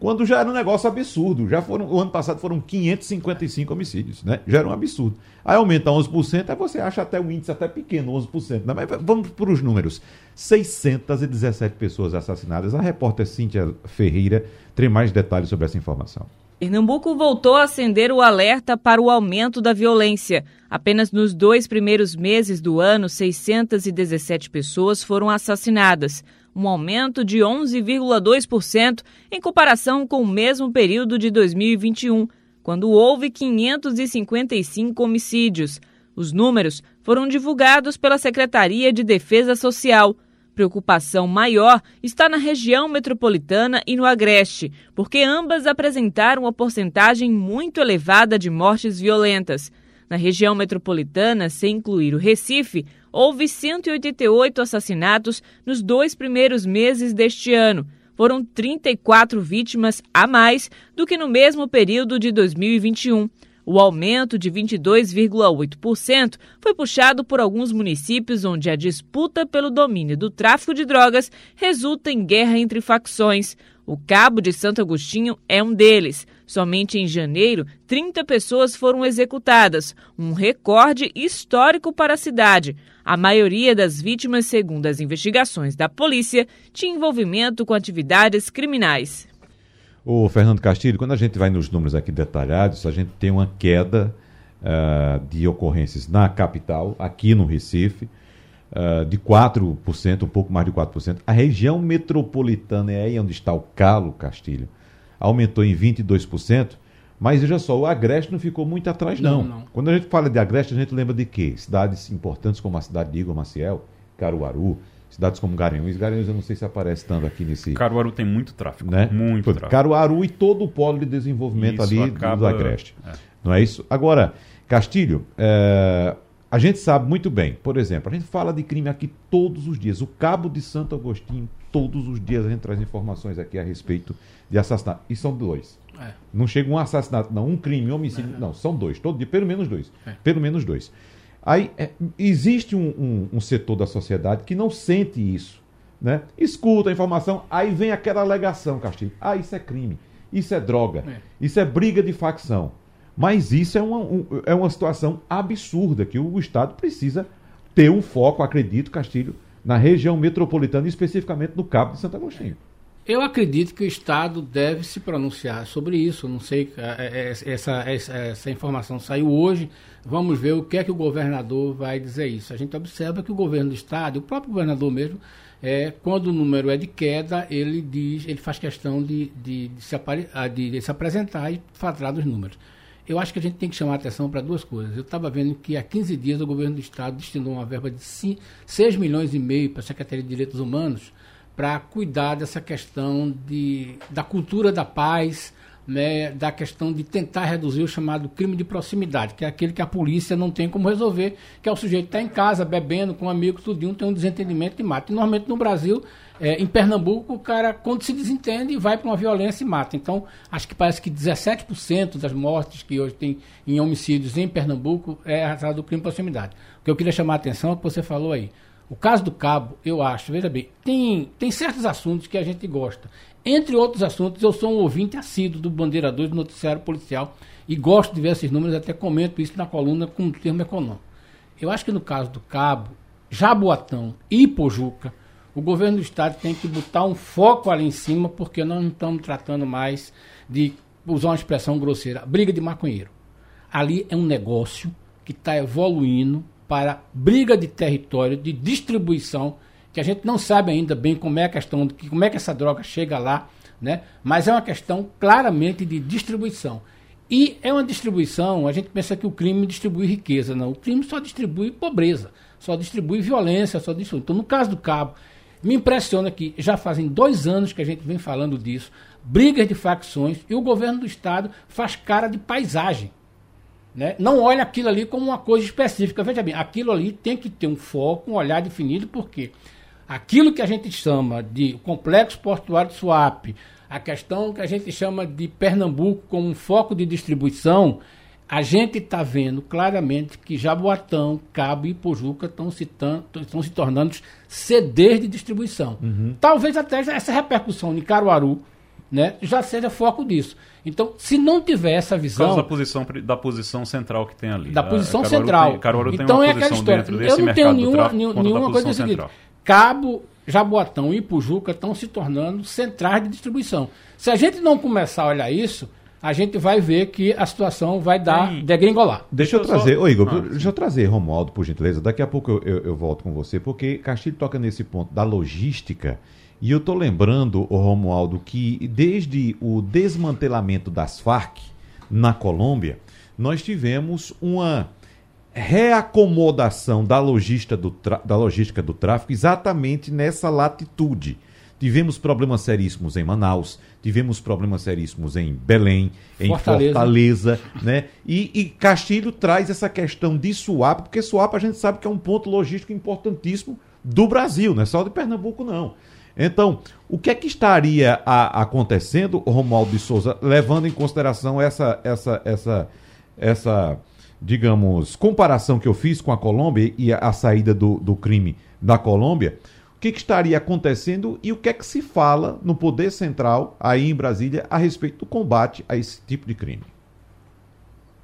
quando já era um negócio absurdo. Já foram, o ano passado foram 555 homicídios, né? Já era um absurdo. Aí aumenta 11%, aí você acha até um índice até pequeno, 11%. Né? Mas vamos para os números. 617 pessoas assassinadas. A repórter Cíntia Ferreira tem mais detalhes sobre essa informação. Pernambuco voltou a acender o alerta para o aumento da violência. Apenas nos dois primeiros meses do ano, 617 pessoas foram assassinadas um aumento de 11,2% em comparação com o mesmo período de 2021, quando houve 555 homicídios. Os números foram divulgados pela Secretaria de Defesa Social. Preocupação maior está na região metropolitana e no Agreste, porque ambas apresentaram uma porcentagem muito elevada de mortes violentas. Na região metropolitana, sem incluir o Recife, houve 188 assassinatos nos dois primeiros meses deste ano. Foram 34 vítimas a mais do que no mesmo período de 2021. O aumento de 22,8% foi puxado por alguns municípios onde a disputa pelo domínio do tráfico de drogas resulta em guerra entre facções. O Cabo de Santo Agostinho é um deles. Somente em janeiro, 30 pessoas foram executadas, um recorde histórico para a cidade. A maioria das vítimas, segundo as investigações da polícia, tinha envolvimento com atividades criminais. O Fernando Castilho, quando a gente vai nos números aqui detalhados, a gente tem uma queda uh, de ocorrências na capital, aqui no Recife, uh, de 4%, um pouco mais de 4%. A região metropolitana é aí onde está o calo, Castilho, aumentou em 22%. Mas veja só, o Agreste não ficou muito atrás, não. não. não. Quando a gente fala de Agreste, a gente lembra de quê? Cidades importantes como a cidade de Igor Maciel, Caruaru, cidades como Garanhuns. Garanhuns eu não sei se aparece tanto aqui nesse... Caruaru tem muito tráfego, né? muito Foi, tráfego. Caruaru e todo o polo de desenvolvimento isso ali acaba... do Agreste. É. Não é isso? Agora, Castilho, é... A gente sabe muito bem, por exemplo, a gente fala de crime aqui todos os dias. O Cabo de Santo Agostinho, todos os dias a gente traz informações aqui a respeito de assassinato. E são dois. É. Não chega um assassinato, não, um crime, um homicídio. Não, não são dois, todo dia, pelo menos dois. É. Pelo menos dois. Aí é, existe um, um, um, setor da sociedade que não sente isso. Né? Escuta a informação, aí vem aquela alegação, Castilho. Ah, isso é crime, isso é droga, é. isso é briga de facção. Mas isso é uma, um, é uma situação absurda que o Estado precisa ter um foco, acredito, Castilho, na região metropolitana, especificamente no Cabo de Santo Agostinho. Eu acredito que o Estado deve se pronunciar sobre isso. Não sei, é, é, essa, essa, essa, informação saiu hoje. Vamos ver o que é que o governador vai dizer isso. A gente observa que o governo do Estado, o próprio governador mesmo, é, quando o número é de queda, ele diz, ele faz questão de, de, de, se, ah, de, se, apresentar e falar dos números. Eu acho que a gente tem que chamar atenção para duas coisas. Eu estava vendo que há 15 dias o governo do Estado destinou uma verba de 5, 6 milhões e meio para a Secretaria de Direitos Humanos para cuidar dessa questão de, da cultura da paz, né, da questão de tentar reduzir o chamado crime de proximidade, que é aquele que a polícia não tem como resolver, que é o sujeito estar tá em casa, bebendo com um amigo, tudinho, tem um desentendimento e mata. E normalmente no Brasil, é, em Pernambuco, o cara, quando se desentende, vai para uma violência e mata. Então, acho que parece que 17% das mortes que hoje tem em homicídios em Pernambuco é a do crime de proximidade. O que eu queria chamar a atenção é o que você falou aí. O caso do Cabo, eu acho, veja bem, tem, tem certos assuntos que a gente gosta. Entre outros assuntos, eu sou um ouvinte assíduo do Bandeira 2 do Noticiário Policial e gosto de ver esses números, até comento isso na coluna com um termo econômico. Eu acho que no caso do Cabo, Jaboatão e Pojuca, o governo do estado tem que botar um foco ali em cima, porque nós não estamos tratando mais de usar uma expressão grosseira, briga de maconheiro. Ali é um negócio que está evoluindo, para briga de território, de distribuição, que a gente não sabe ainda bem como é a questão, como é que essa droga chega lá, né? mas é uma questão claramente de distribuição. E é uma distribuição, a gente pensa que o crime distribui riqueza, não. O crime só distribui pobreza, só distribui violência, só distribui. Então, no caso do Cabo, me impressiona que já fazem dois anos que a gente vem falando disso, brigas de facções, e o governo do Estado faz cara de paisagem. Né? Não olha aquilo ali como uma coisa específica. Veja bem, aquilo ali tem que ter um foco, um olhar definido, porque aquilo que a gente chama de complexo portuário de Suape, a questão que a gente chama de Pernambuco como um foco de distribuição, a gente está vendo claramente que Jaboatão, Cabo e Pojuca estão se, estão se tornando CDs de distribuição. Uhum. Talvez até essa repercussão em Caruaru né, já seja foco disso. Então, se não tiver essa visão. Por causa da posição, da posição central que tem ali. Da posição Caruaru central. Tem, Caruaru então tem uma é aquela história. Eu não tenho nenhuma, nenhuma coisa seguinte. Cabo, Jaboatão e Pujuca estão se tornando centrais de distribuição. Se a gente não começar a olhar isso, a gente vai ver que a situação vai dar Sim. degringolar. Deixa eu trazer, ô Igor, ah, deixa eu trazer, Romualdo, por gentileza. Daqui a pouco eu, eu, eu volto com você, porque Castilho toca nesse ponto da logística e eu estou lembrando, Romualdo, que desde o desmantelamento das Farc na Colômbia, nós tivemos uma reacomodação da logística do, da logística do tráfico exatamente nessa latitude. Tivemos problemas seríssimos em Manaus, tivemos problemas seríssimos em Belém, em Fortaleza, Fortaleza né? E, e, Castilho traz essa questão de Suape, porque Suape a gente sabe que é um ponto logístico importantíssimo do Brasil, não é só de Pernambuco, não. Então, o que é que estaria a, acontecendo, Romualdo de Souza, levando em consideração essa, essa, essa, essa, digamos, comparação que eu fiz com a Colômbia e a, a saída do, do crime da Colômbia? O que, que, estaria acontecendo e o que é que se fala no poder central aí em Brasília a respeito do combate a esse tipo de crime?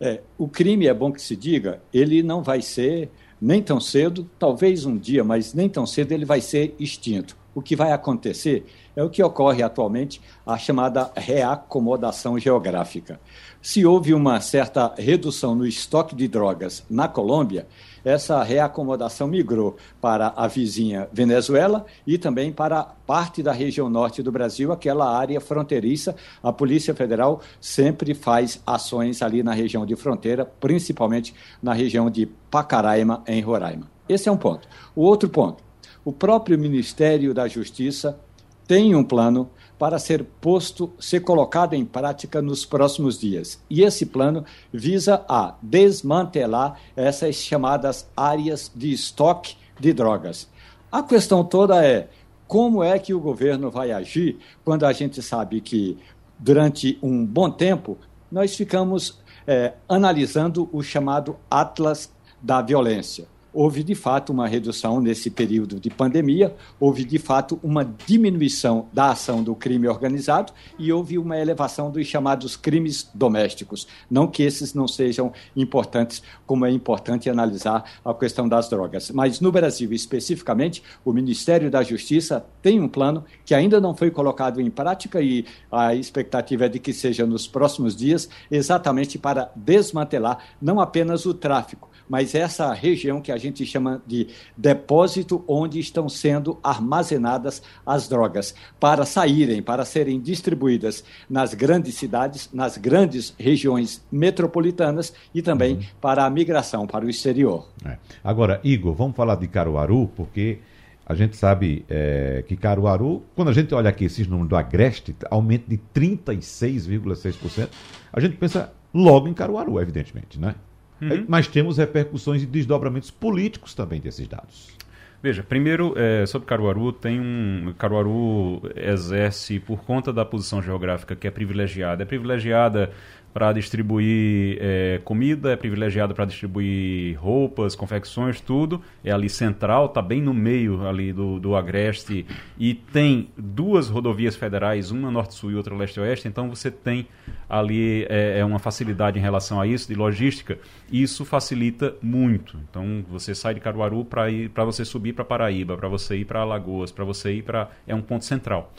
É, o crime, é bom que se diga, ele não vai ser nem tão cedo, talvez um dia, mas nem tão cedo ele vai ser extinto o que vai acontecer é o que ocorre atualmente, a chamada reacomodação geográfica. Se houve uma certa redução no estoque de drogas na Colômbia, essa reacomodação migrou para a vizinha Venezuela e também para parte da região norte do Brasil, aquela área fronteiriça. A Polícia Federal sempre faz ações ali na região de fronteira, principalmente na região de Pacaraima, em Roraima. Esse é um ponto. O outro ponto o próprio Ministério da Justiça tem um plano para ser posto, ser colocado em prática nos próximos dias. E esse plano visa a desmantelar essas chamadas áreas de estoque de drogas. A questão toda é como é que o governo vai agir quando a gente sabe que durante um bom tempo nós ficamos é, analisando o chamado Atlas da Violência houve de fato uma redução nesse período de pandemia, houve de fato uma diminuição da ação do crime organizado e houve uma elevação dos chamados crimes domésticos. Não que esses não sejam importantes, como é importante analisar a questão das drogas. Mas no Brasil, especificamente, o Ministério da Justiça tem um plano que ainda não foi colocado em prática e a expectativa é de que seja nos próximos dias, exatamente para desmantelar não apenas o tráfico, mas essa região que a gente chama de depósito onde estão sendo armazenadas as drogas, para saírem, para serem distribuídas nas grandes cidades, nas grandes regiões metropolitanas e também uhum. para a migração para o exterior. É. Agora, Igor, vamos falar de Caruaru, porque a gente sabe é, que Caruaru, quando a gente olha aqui esses números do Agreste, aumento de 36,6%, a gente pensa logo em Caruaru, evidentemente, né? Uhum. É, mas temos repercussões e desdobramentos políticos também desses dados. Veja, primeiro, é, sobre Caruaru, tem um. Caruaru exerce, por conta da posição geográfica que é privilegiada, é privilegiada para distribuir é, comida, é privilegiado para distribuir roupas, confecções, tudo. É ali central, está bem no meio ali do, do Agreste e tem duas rodovias federais, uma norte-sul e outra leste-oeste. Então você tem ali é, é, uma facilidade em relação a isso de logística. Isso facilita muito. Então você sai de Caruaru para ir para você subir para Paraíba, para você ir para Alagoas, para você ir para é um ponto central.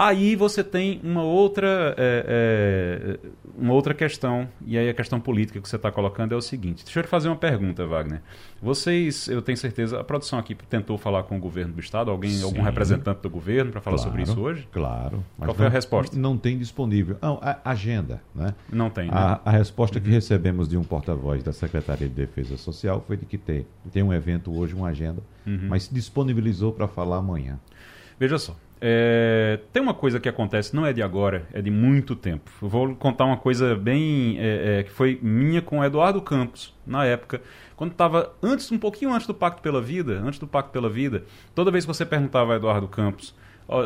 Aí você tem uma outra, é, é, uma outra questão, e aí a questão política que você está colocando é o seguinte. Deixa eu te fazer uma pergunta, Wagner. Vocês, eu tenho certeza, a produção aqui tentou falar com o governo do Estado, alguém, Sim. algum representante do governo para falar claro, sobre isso hoje? Claro. Qual foi não, a resposta? Não tem disponível. Não, a agenda, né? Não tem, né? A, a resposta uhum. que recebemos de um porta-voz da Secretaria de Defesa Social foi de que tem, tem um evento hoje, uma agenda, uhum. mas se disponibilizou para falar amanhã. Veja só, é, tem uma coisa que acontece, não é de agora, é de muito tempo. Eu vou contar uma coisa bem. É, é, que foi minha com o Eduardo Campos, na época. Quando estava antes, um pouquinho antes do Pacto pela Vida, antes do Pacto pela Vida, toda vez que você perguntava a Eduardo Campos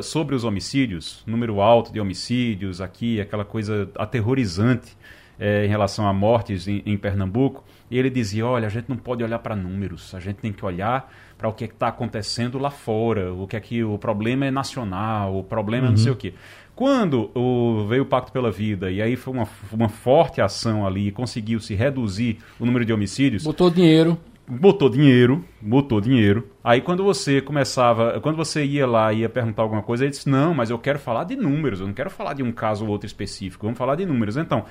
sobre os homicídios, número alto de homicídios aqui, aquela coisa aterrorizante é, em relação a mortes em, em Pernambuco, e ele dizia: olha, a gente não pode olhar para números, a gente tem que olhar para o que é está acontecendo lá fora, o que é que o problema é nacional, o problema uhum. é não sei o quê. Quando o, veio o Pacto pela Vida e aí foi uma, uma forte ação ali, conseguiu se reduzir o número de homicídios. Botou dinheiro. Botou dinheiro, botou dinheiro. Aí quando você começava, quando você ia lá e ia perguntar alguma coisa, ele disse: Não, mas eu quero falar de números, eu não quero falar de um caso ou outro específico, vamos falar de números. Então,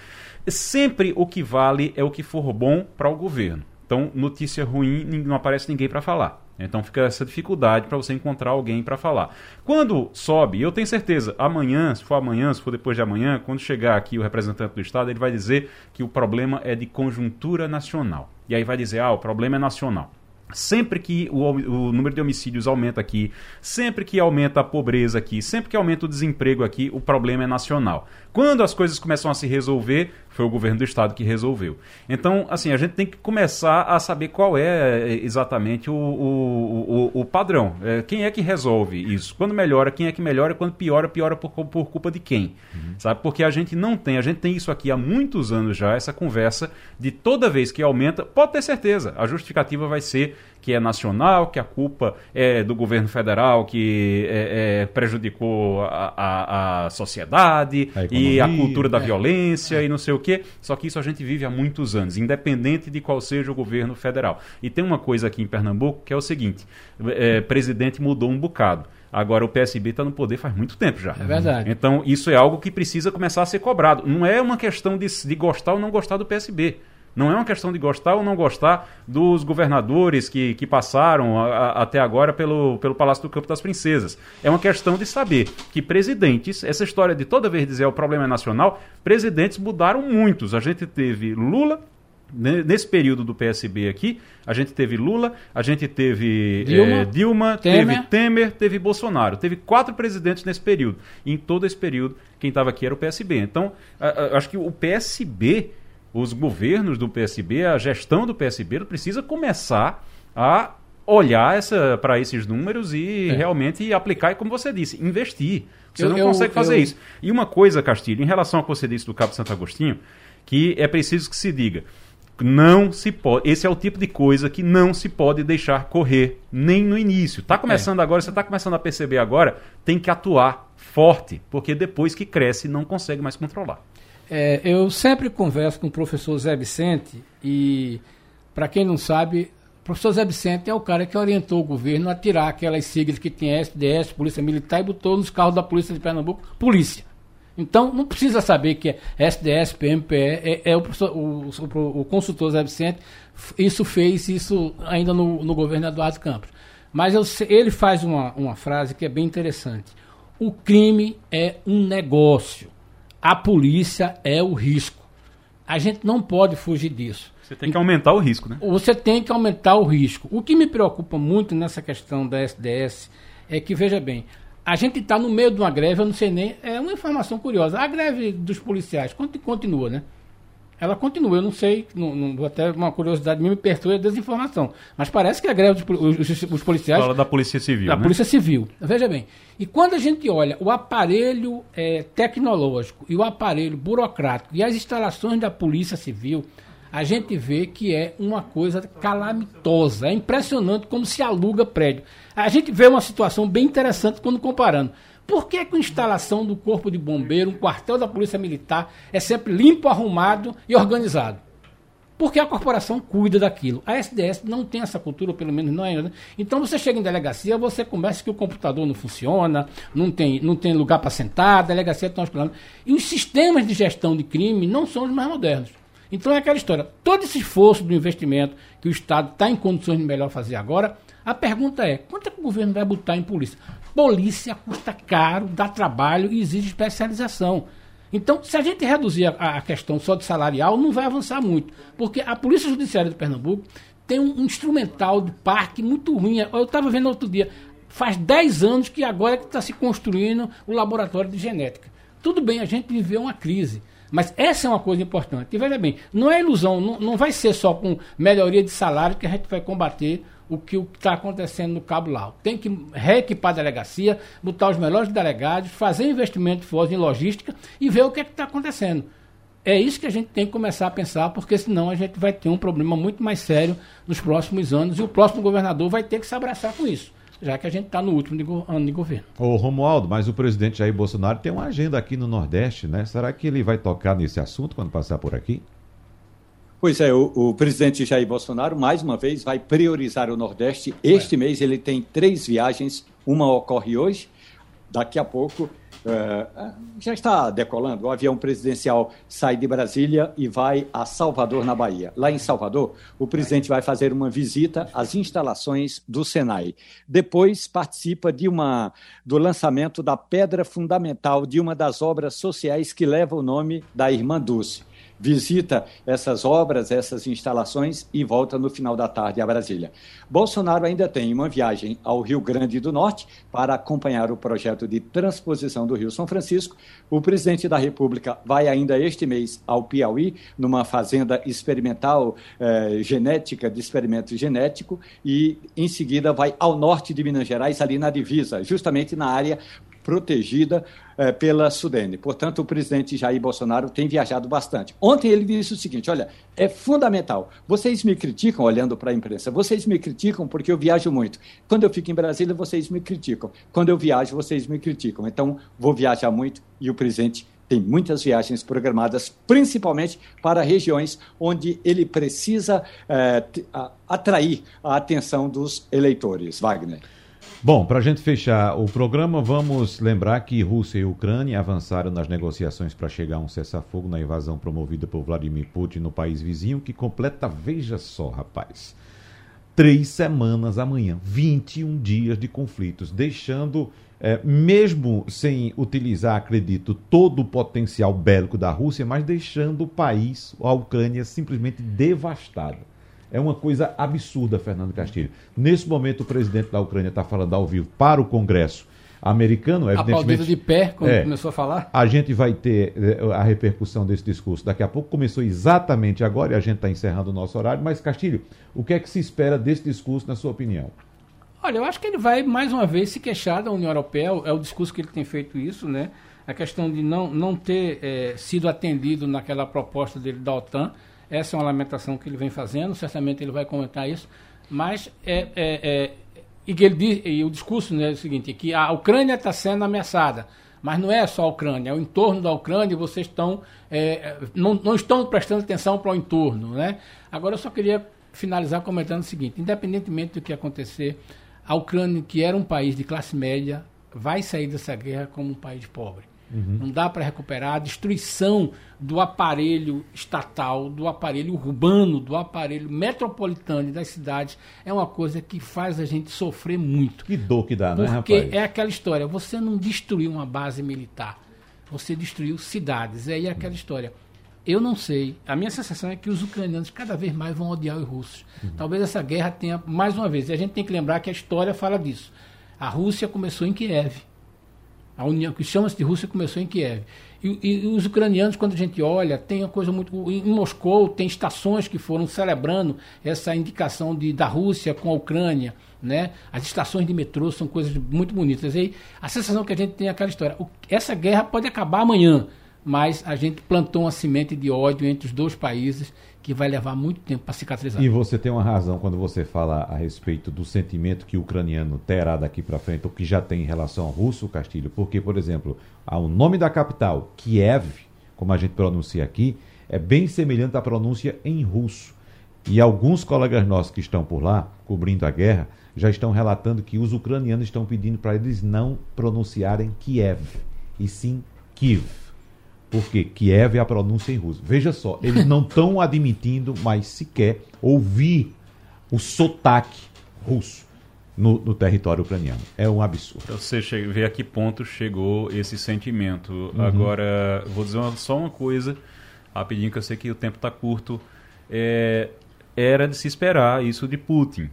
sempre o que vale é o que for bom para o governo. Então, notícia ruim, não aparece ninguém para falar. Então fica essa dificuldade para você encontrar alguém para falar. Quando sobe, eu tenho certeza, amanhã, se for amanhã, se for depois de amanhã, quando chegar aqui o representante do Estado, ele vai dizer que o problema é de conjuntura nacional. E aí vai dizer, ah, o problema é nacional. Sempre que o, o, número de homicídios aumenta aqui, sempre que aumenta a pobreza aqui, sempre que aumenta o desemprego aqui, o problema é nacional. Quando as coisas começam a se resolver, foi o governo do estado que resolveu. Então, assim, a gente tem que começar a saber qual é, é exatamente o, o, o, o padrão. É, quem é que resolve isso? Quando melhora, quem é que melhora? Quando piora, piora por, por culpa de quem? Uhum. Sabe? Porque a gente não tem, a gente tem isso aqui há muitos anos já, essa conversa de toda vez que aumenta, pode ter certeza, a justificativa vai ser que é nacional, que a culpa é do governo federal que é, é, prejudicou a, a, a sociedade a e a cultura da é. violência e não sei o quê. Só que isso a gente vive há muitos anos, independente de qual seja o governo federal. E tem uma coisa aqui em Pernambuco que é o seguinte: é, presidente mudou um bocado. Agora o PSB está no poder faz muito tempo já. É verdade. Então isso é algo que precisa começar a ser cobrado. Não é uma questão de, de gostar ou não gostar do PSB. Não é uma questão de gostar ou não gostar dos governadores que, que passaram a, a, até agora pelo, pelo Palácio do Campo das Princesas. É uma questão de saber que presidentes, essa história de toda vez dizer o problema é nacional, presidentes mudaram muitos. A gente teve Lula, nesse período do PSB aqui, a gente teve Lula, a gente teve Dilma, é, Dilma Temer. teve Temer, teve Bolsonaro. Teve quatro presidentes nesse período. E em todo esse período, quem estava aqui era o PSB. Então, a, a, acho que o PSB os governos do PSB, a gestão do PSB precisa começar a olhar para esses números e é. realmente aplicar, e como você disse, investir. Você eu, não consegue eu, fazer eu... isso. E uma coisa, Castilho, em relação ao que você disse do Cabo Santo Agostinho, que é preciso que se diga. Não se pode. Esse é o tipo de coisa que não se pode deixar correr, nem no início. Está começando é. agora, você está começando a perceber agora, tem que atuar forte, porque depois que cresce não consegue mais controlar. É, eu sempre converso com o professor Zé Vicente e, para quem não sabe, o professor Zé Vicente é o cara que orientou o governo a tirar aquelas siglas que tinha SDS, Polícia Militar, e botou nos carros da Polícia de Pernambuco, Polícia. Então, não precisa saber que é SDS, PMPE, é, é o, o, o, o, consultor Zé Vicente, isso fez isso ainda no, no governo Eduardo Campos. Mas eu, ele faz uma, uma frase que é bem interessante. O crime é um negócio, a polícia é o risco. A gente não pode fugir disso. Você tem que aumentar o risco, né? Você tem que aumentar o risco. O que me preocupa muito nessa questão da SDS é que, veja bem, a gente está no meio de uma greve, eu não sei nem. É uma informação curiosa. A greve dos policiais continua, né? Ela continua, eu não sei, não, não, até uma curiosidade me perturba a desinformação. Mas parece que a greve dos os, os policiais. Fala da Polícia Civil. Da né? Polícia Civil. Veja bem. E quando a gente olha o aparelho é, tecnológico e o aparelho burocrático e as instalações da Polícia Civil, a gente vê que é uma coisa calamitosa. É impressionante como se aluga prédio. A gente vê uma situação bem interessante quando comparando. Por que, a instalação do Corpo de Bombeiro, um quartel da Polícia Militar, é sempre limpo, arrumado e organizado? Porque a corporação cuida daquilo. A SDS não tem essa cultura, pelo menos não é. Né? Então você chega em delegacia, você começa que o computador não funciona, não tem, não tem lugar para sentar, a delegacia está uns E os sistemas de gestão de crime não são os mais modernos. Então é aquela história. Todo esse esforço do investimento que o Estado está em condições de melhor fazer agora, a pergunta é: quanto é que o governo vai botar em polícia? Polícia custa caro, dá trabalho e exige especialização. Então, se a gente reduzir a, a questão só de salarial, não vai avançar muito. Porque a Polícia Judiciária de Pernambuco tem um, um instrumental de parque muito ruim. Eu estava vendo outro dia, faz 10 anos que agora está se construindo o laboratório de genética. Tudo bem, a gente viveu uma crise. Mas essa é uma coisa importante. E veja bem, não é ilusão, não, não vai ser só com melhoria de salário que a gente vai combater o que está acontecendo no Cabo Lau. Tem que reequipar a delegacia, botar os melhores delegados, fazer investimento forte em logística e ver o que é está acontecendo. É isso que a gente tem que começar a pensar, porque senão a gente vai ter um problema muito mais sério nos próximos anos e o próximo governador vai ter que se abraçar com isso já que a gente está no último de ano de governo. Ô Romualdo, mas o presidente Jair Bolsonaro tem uma agenda aqui no Nordeste, né? Será que ele vai tocar nesse assunto quando passar por aqui? Pois é, o, o, presidente Jair Bolsonaro, mais uma vez, vai priorizar o Nordeste. Este é. mês ele tem três viagens, uma ocorre hoje, daqui a pouco é, já está decolando. O avião presidencial sai de Brasília e vai a Salvador, na Bahia. Lá em Salvador, o presidente vai fazer uma visita às instalações do Senai. Depois participa de uma do lançamento da pedra fundamental de uma das obras sociais que leva o nome da irmã Dulce visita essas obras, essas instalações e volta no final da tarde a Brasília. Bolsonaro ainda tem uma viagem ao Rio Grande do Norte para acompanhar o projeto de transposição do Rio São Francisco. O presidente da República vai ainda este mês ao Piauí, numa fazenda experimental eh, genética, de experimento genético, e em seguida vai ao norte de Minas Gerais, ali na divisa, justamente na área protegida é, pela Sudene. Portanto, o presidente Jair Bolsonaro tem viajado bastante. Ontem ele disse o seguinte: olha, é fundamental. Vocês me criticam, olhando para a imprensa, vocês me criticam porque eu viajo muito. Quando eu fico em Brasília, vocês me criticam. Quando eu viajo, vocês me criticam. Então, vou viajar muito e o presidente tem muitas viagens programadas, principalmente para regiões onde ele precisa é, atrair a atenção dos eleitores. Wagner. Bom, para a gente fechar o programa, vamos lembrar que Rússia e Ucrânia avançaram nas negociações para chegar a um cessar-fogo na invasão promovida por Vladimir Putin no país vizinho, que completa, veja só, rapaz, três semanas amanhã, 21 dias de conflitos, deixando, é, mesmo sem utilizar, acredito, todo o potencial bélico da Rússia, mas deixando o país, a Ucrânia, simplesmente devastado. É uma coisa absurda, Fernando Castilho. Nesse momento, o presidente da Ucrânia está falando ao vivo para o Congresso americano, evidentemente. de pé, quando é, começou a falar. A gente vai ter é, a repercussão desse discurso daqui a pouco. Começou exatamente agora e a gente está encerrando o nosso horário. Mas, Castilho, o que é que se espera desse discurso, na sua opinião? Olha, eu acho que ele vai, mais uma vez, se queixar da União Europeia. É o discurso que ele tem feito isso, né? A questão de não, não ter é, sido atendido naquela proposta dele da OTAN Essa é uma lamentação que ele vem fazendo, certamente ele vai comentar isso, mas é, é, é e, ele diz, e o discurso né, é o seguinte, que a Ucrânia está sendo ameaçada, mas não é só a Ucrânia, é o entorno da Ucrânia, vocês estão, é, não, não estão prestando atenção para o entorno. Né? Agora eu só queria finalizar comentando o seguinte, independentemente do que acontecer, a Ucrânia, que era um país de classe média, vai sair dessa guerra como um país pobre. Uhum. Não dá para recuperar a destruição do aparelho estatal, do aparelho urbano, do aparelho metropolitano das cidades. É uma coisa que faz a gente sofrer muito. Que dor que dá, né, Porque é aquela história, você não destruiu uma base militar, você destruiu cidades. É aí aquela história. Eu não sei. A minha sensação é que os ucranianos cada vez mais vão odiar os russos. Uhum. Talvez essa guerra tenha, mais uma vez, e a gente tem que lembrar que a história fala disso. A Rússia começou em Kiev. A União, que chama-se de Rússia, começou em Kiev. E, e, os ucranianos, quando a gente olha, tem uma coisa muito. Em Moscou, tem estações que foram celebrando essa indicação de, da Rússia com a Ucrânia. Né? As estações de metrô são coisas muito bonitas. E a sensação que a gente tem é aquela história. O, essa guerra pode acabar amanhã, mas a gente plantou uma semente de ódio entre os dois países que vai levar muito tempo para cicatrizar. E você tem uma razão quando você fala a respeito do sentimento que o ucraniano terá daqui para frente, ou que já tem em relação ao russo, Castilho, porque, por exemplo, o nome da capital, Kiev, como a gente pronuncia aqui, é bem semelhante à pronúncia em russo. E alguns colegas nossos que estão por lá, cobrindo a guerra, já estão relatando que os ucranianos estão pedindo para eles não pronunciarem Kiev, e sim Kiev. Porque Kiev é a pronúncia em russo. Veja só, eles não estão admitindo mais sequer ouvir o sotaque russo no, no, território ucraniano. É um absurdo. Você chega, vê a que ponto chegou esse sentimento. Uhum. Agora, vou dizer uma, só uma coisa, rapidinho, que eu sei que o tempo está curto. É, era de se esperar isso de Putin.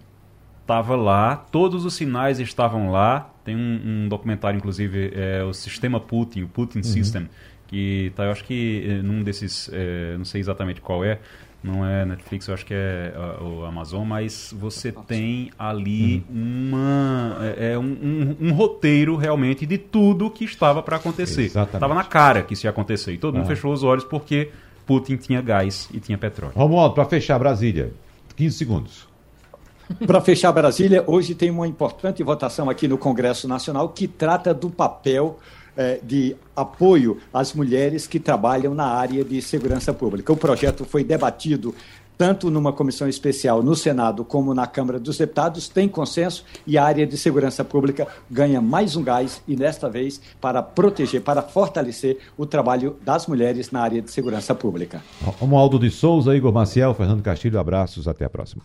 Estava lá, todos os sinais estavam lá. Tem um, um documentário, inclusive, é, o Sistema Putin, o Putin uhum. System, que tá, eu acho que eh, num desses, é, não sei exatamente qual é, não é Netflix, eu acho que é o Amazon, mas você tem ali uhum. uma é, é, um, um, um, roteiro realmente de tudo que estava para acontecer. Estava na cara que isso ia acontecer e todo mundo fechou os olhos porque Putin tinha gás e tinha petróleo. Romualdo, para fechar Brasília, 15 segundos. Para fechar Brasília, hoje tem uma importante votação aqui no Congresso Nacional que trata do papel é, de apoio às mulheres que trabalham na área de segurança pública. O projeto foi debatido tanto numa comissão especial no Senado como na Câmara dos Deputados, tem consenso e a área de segurança pública ganha mais um gás e desta vez para proteger, para fortalecer o trabalho das mulheres na área de segurança pública. Romualdo de Souza, Igor Maciel, Fernando Castilho, abraços, até a próxima.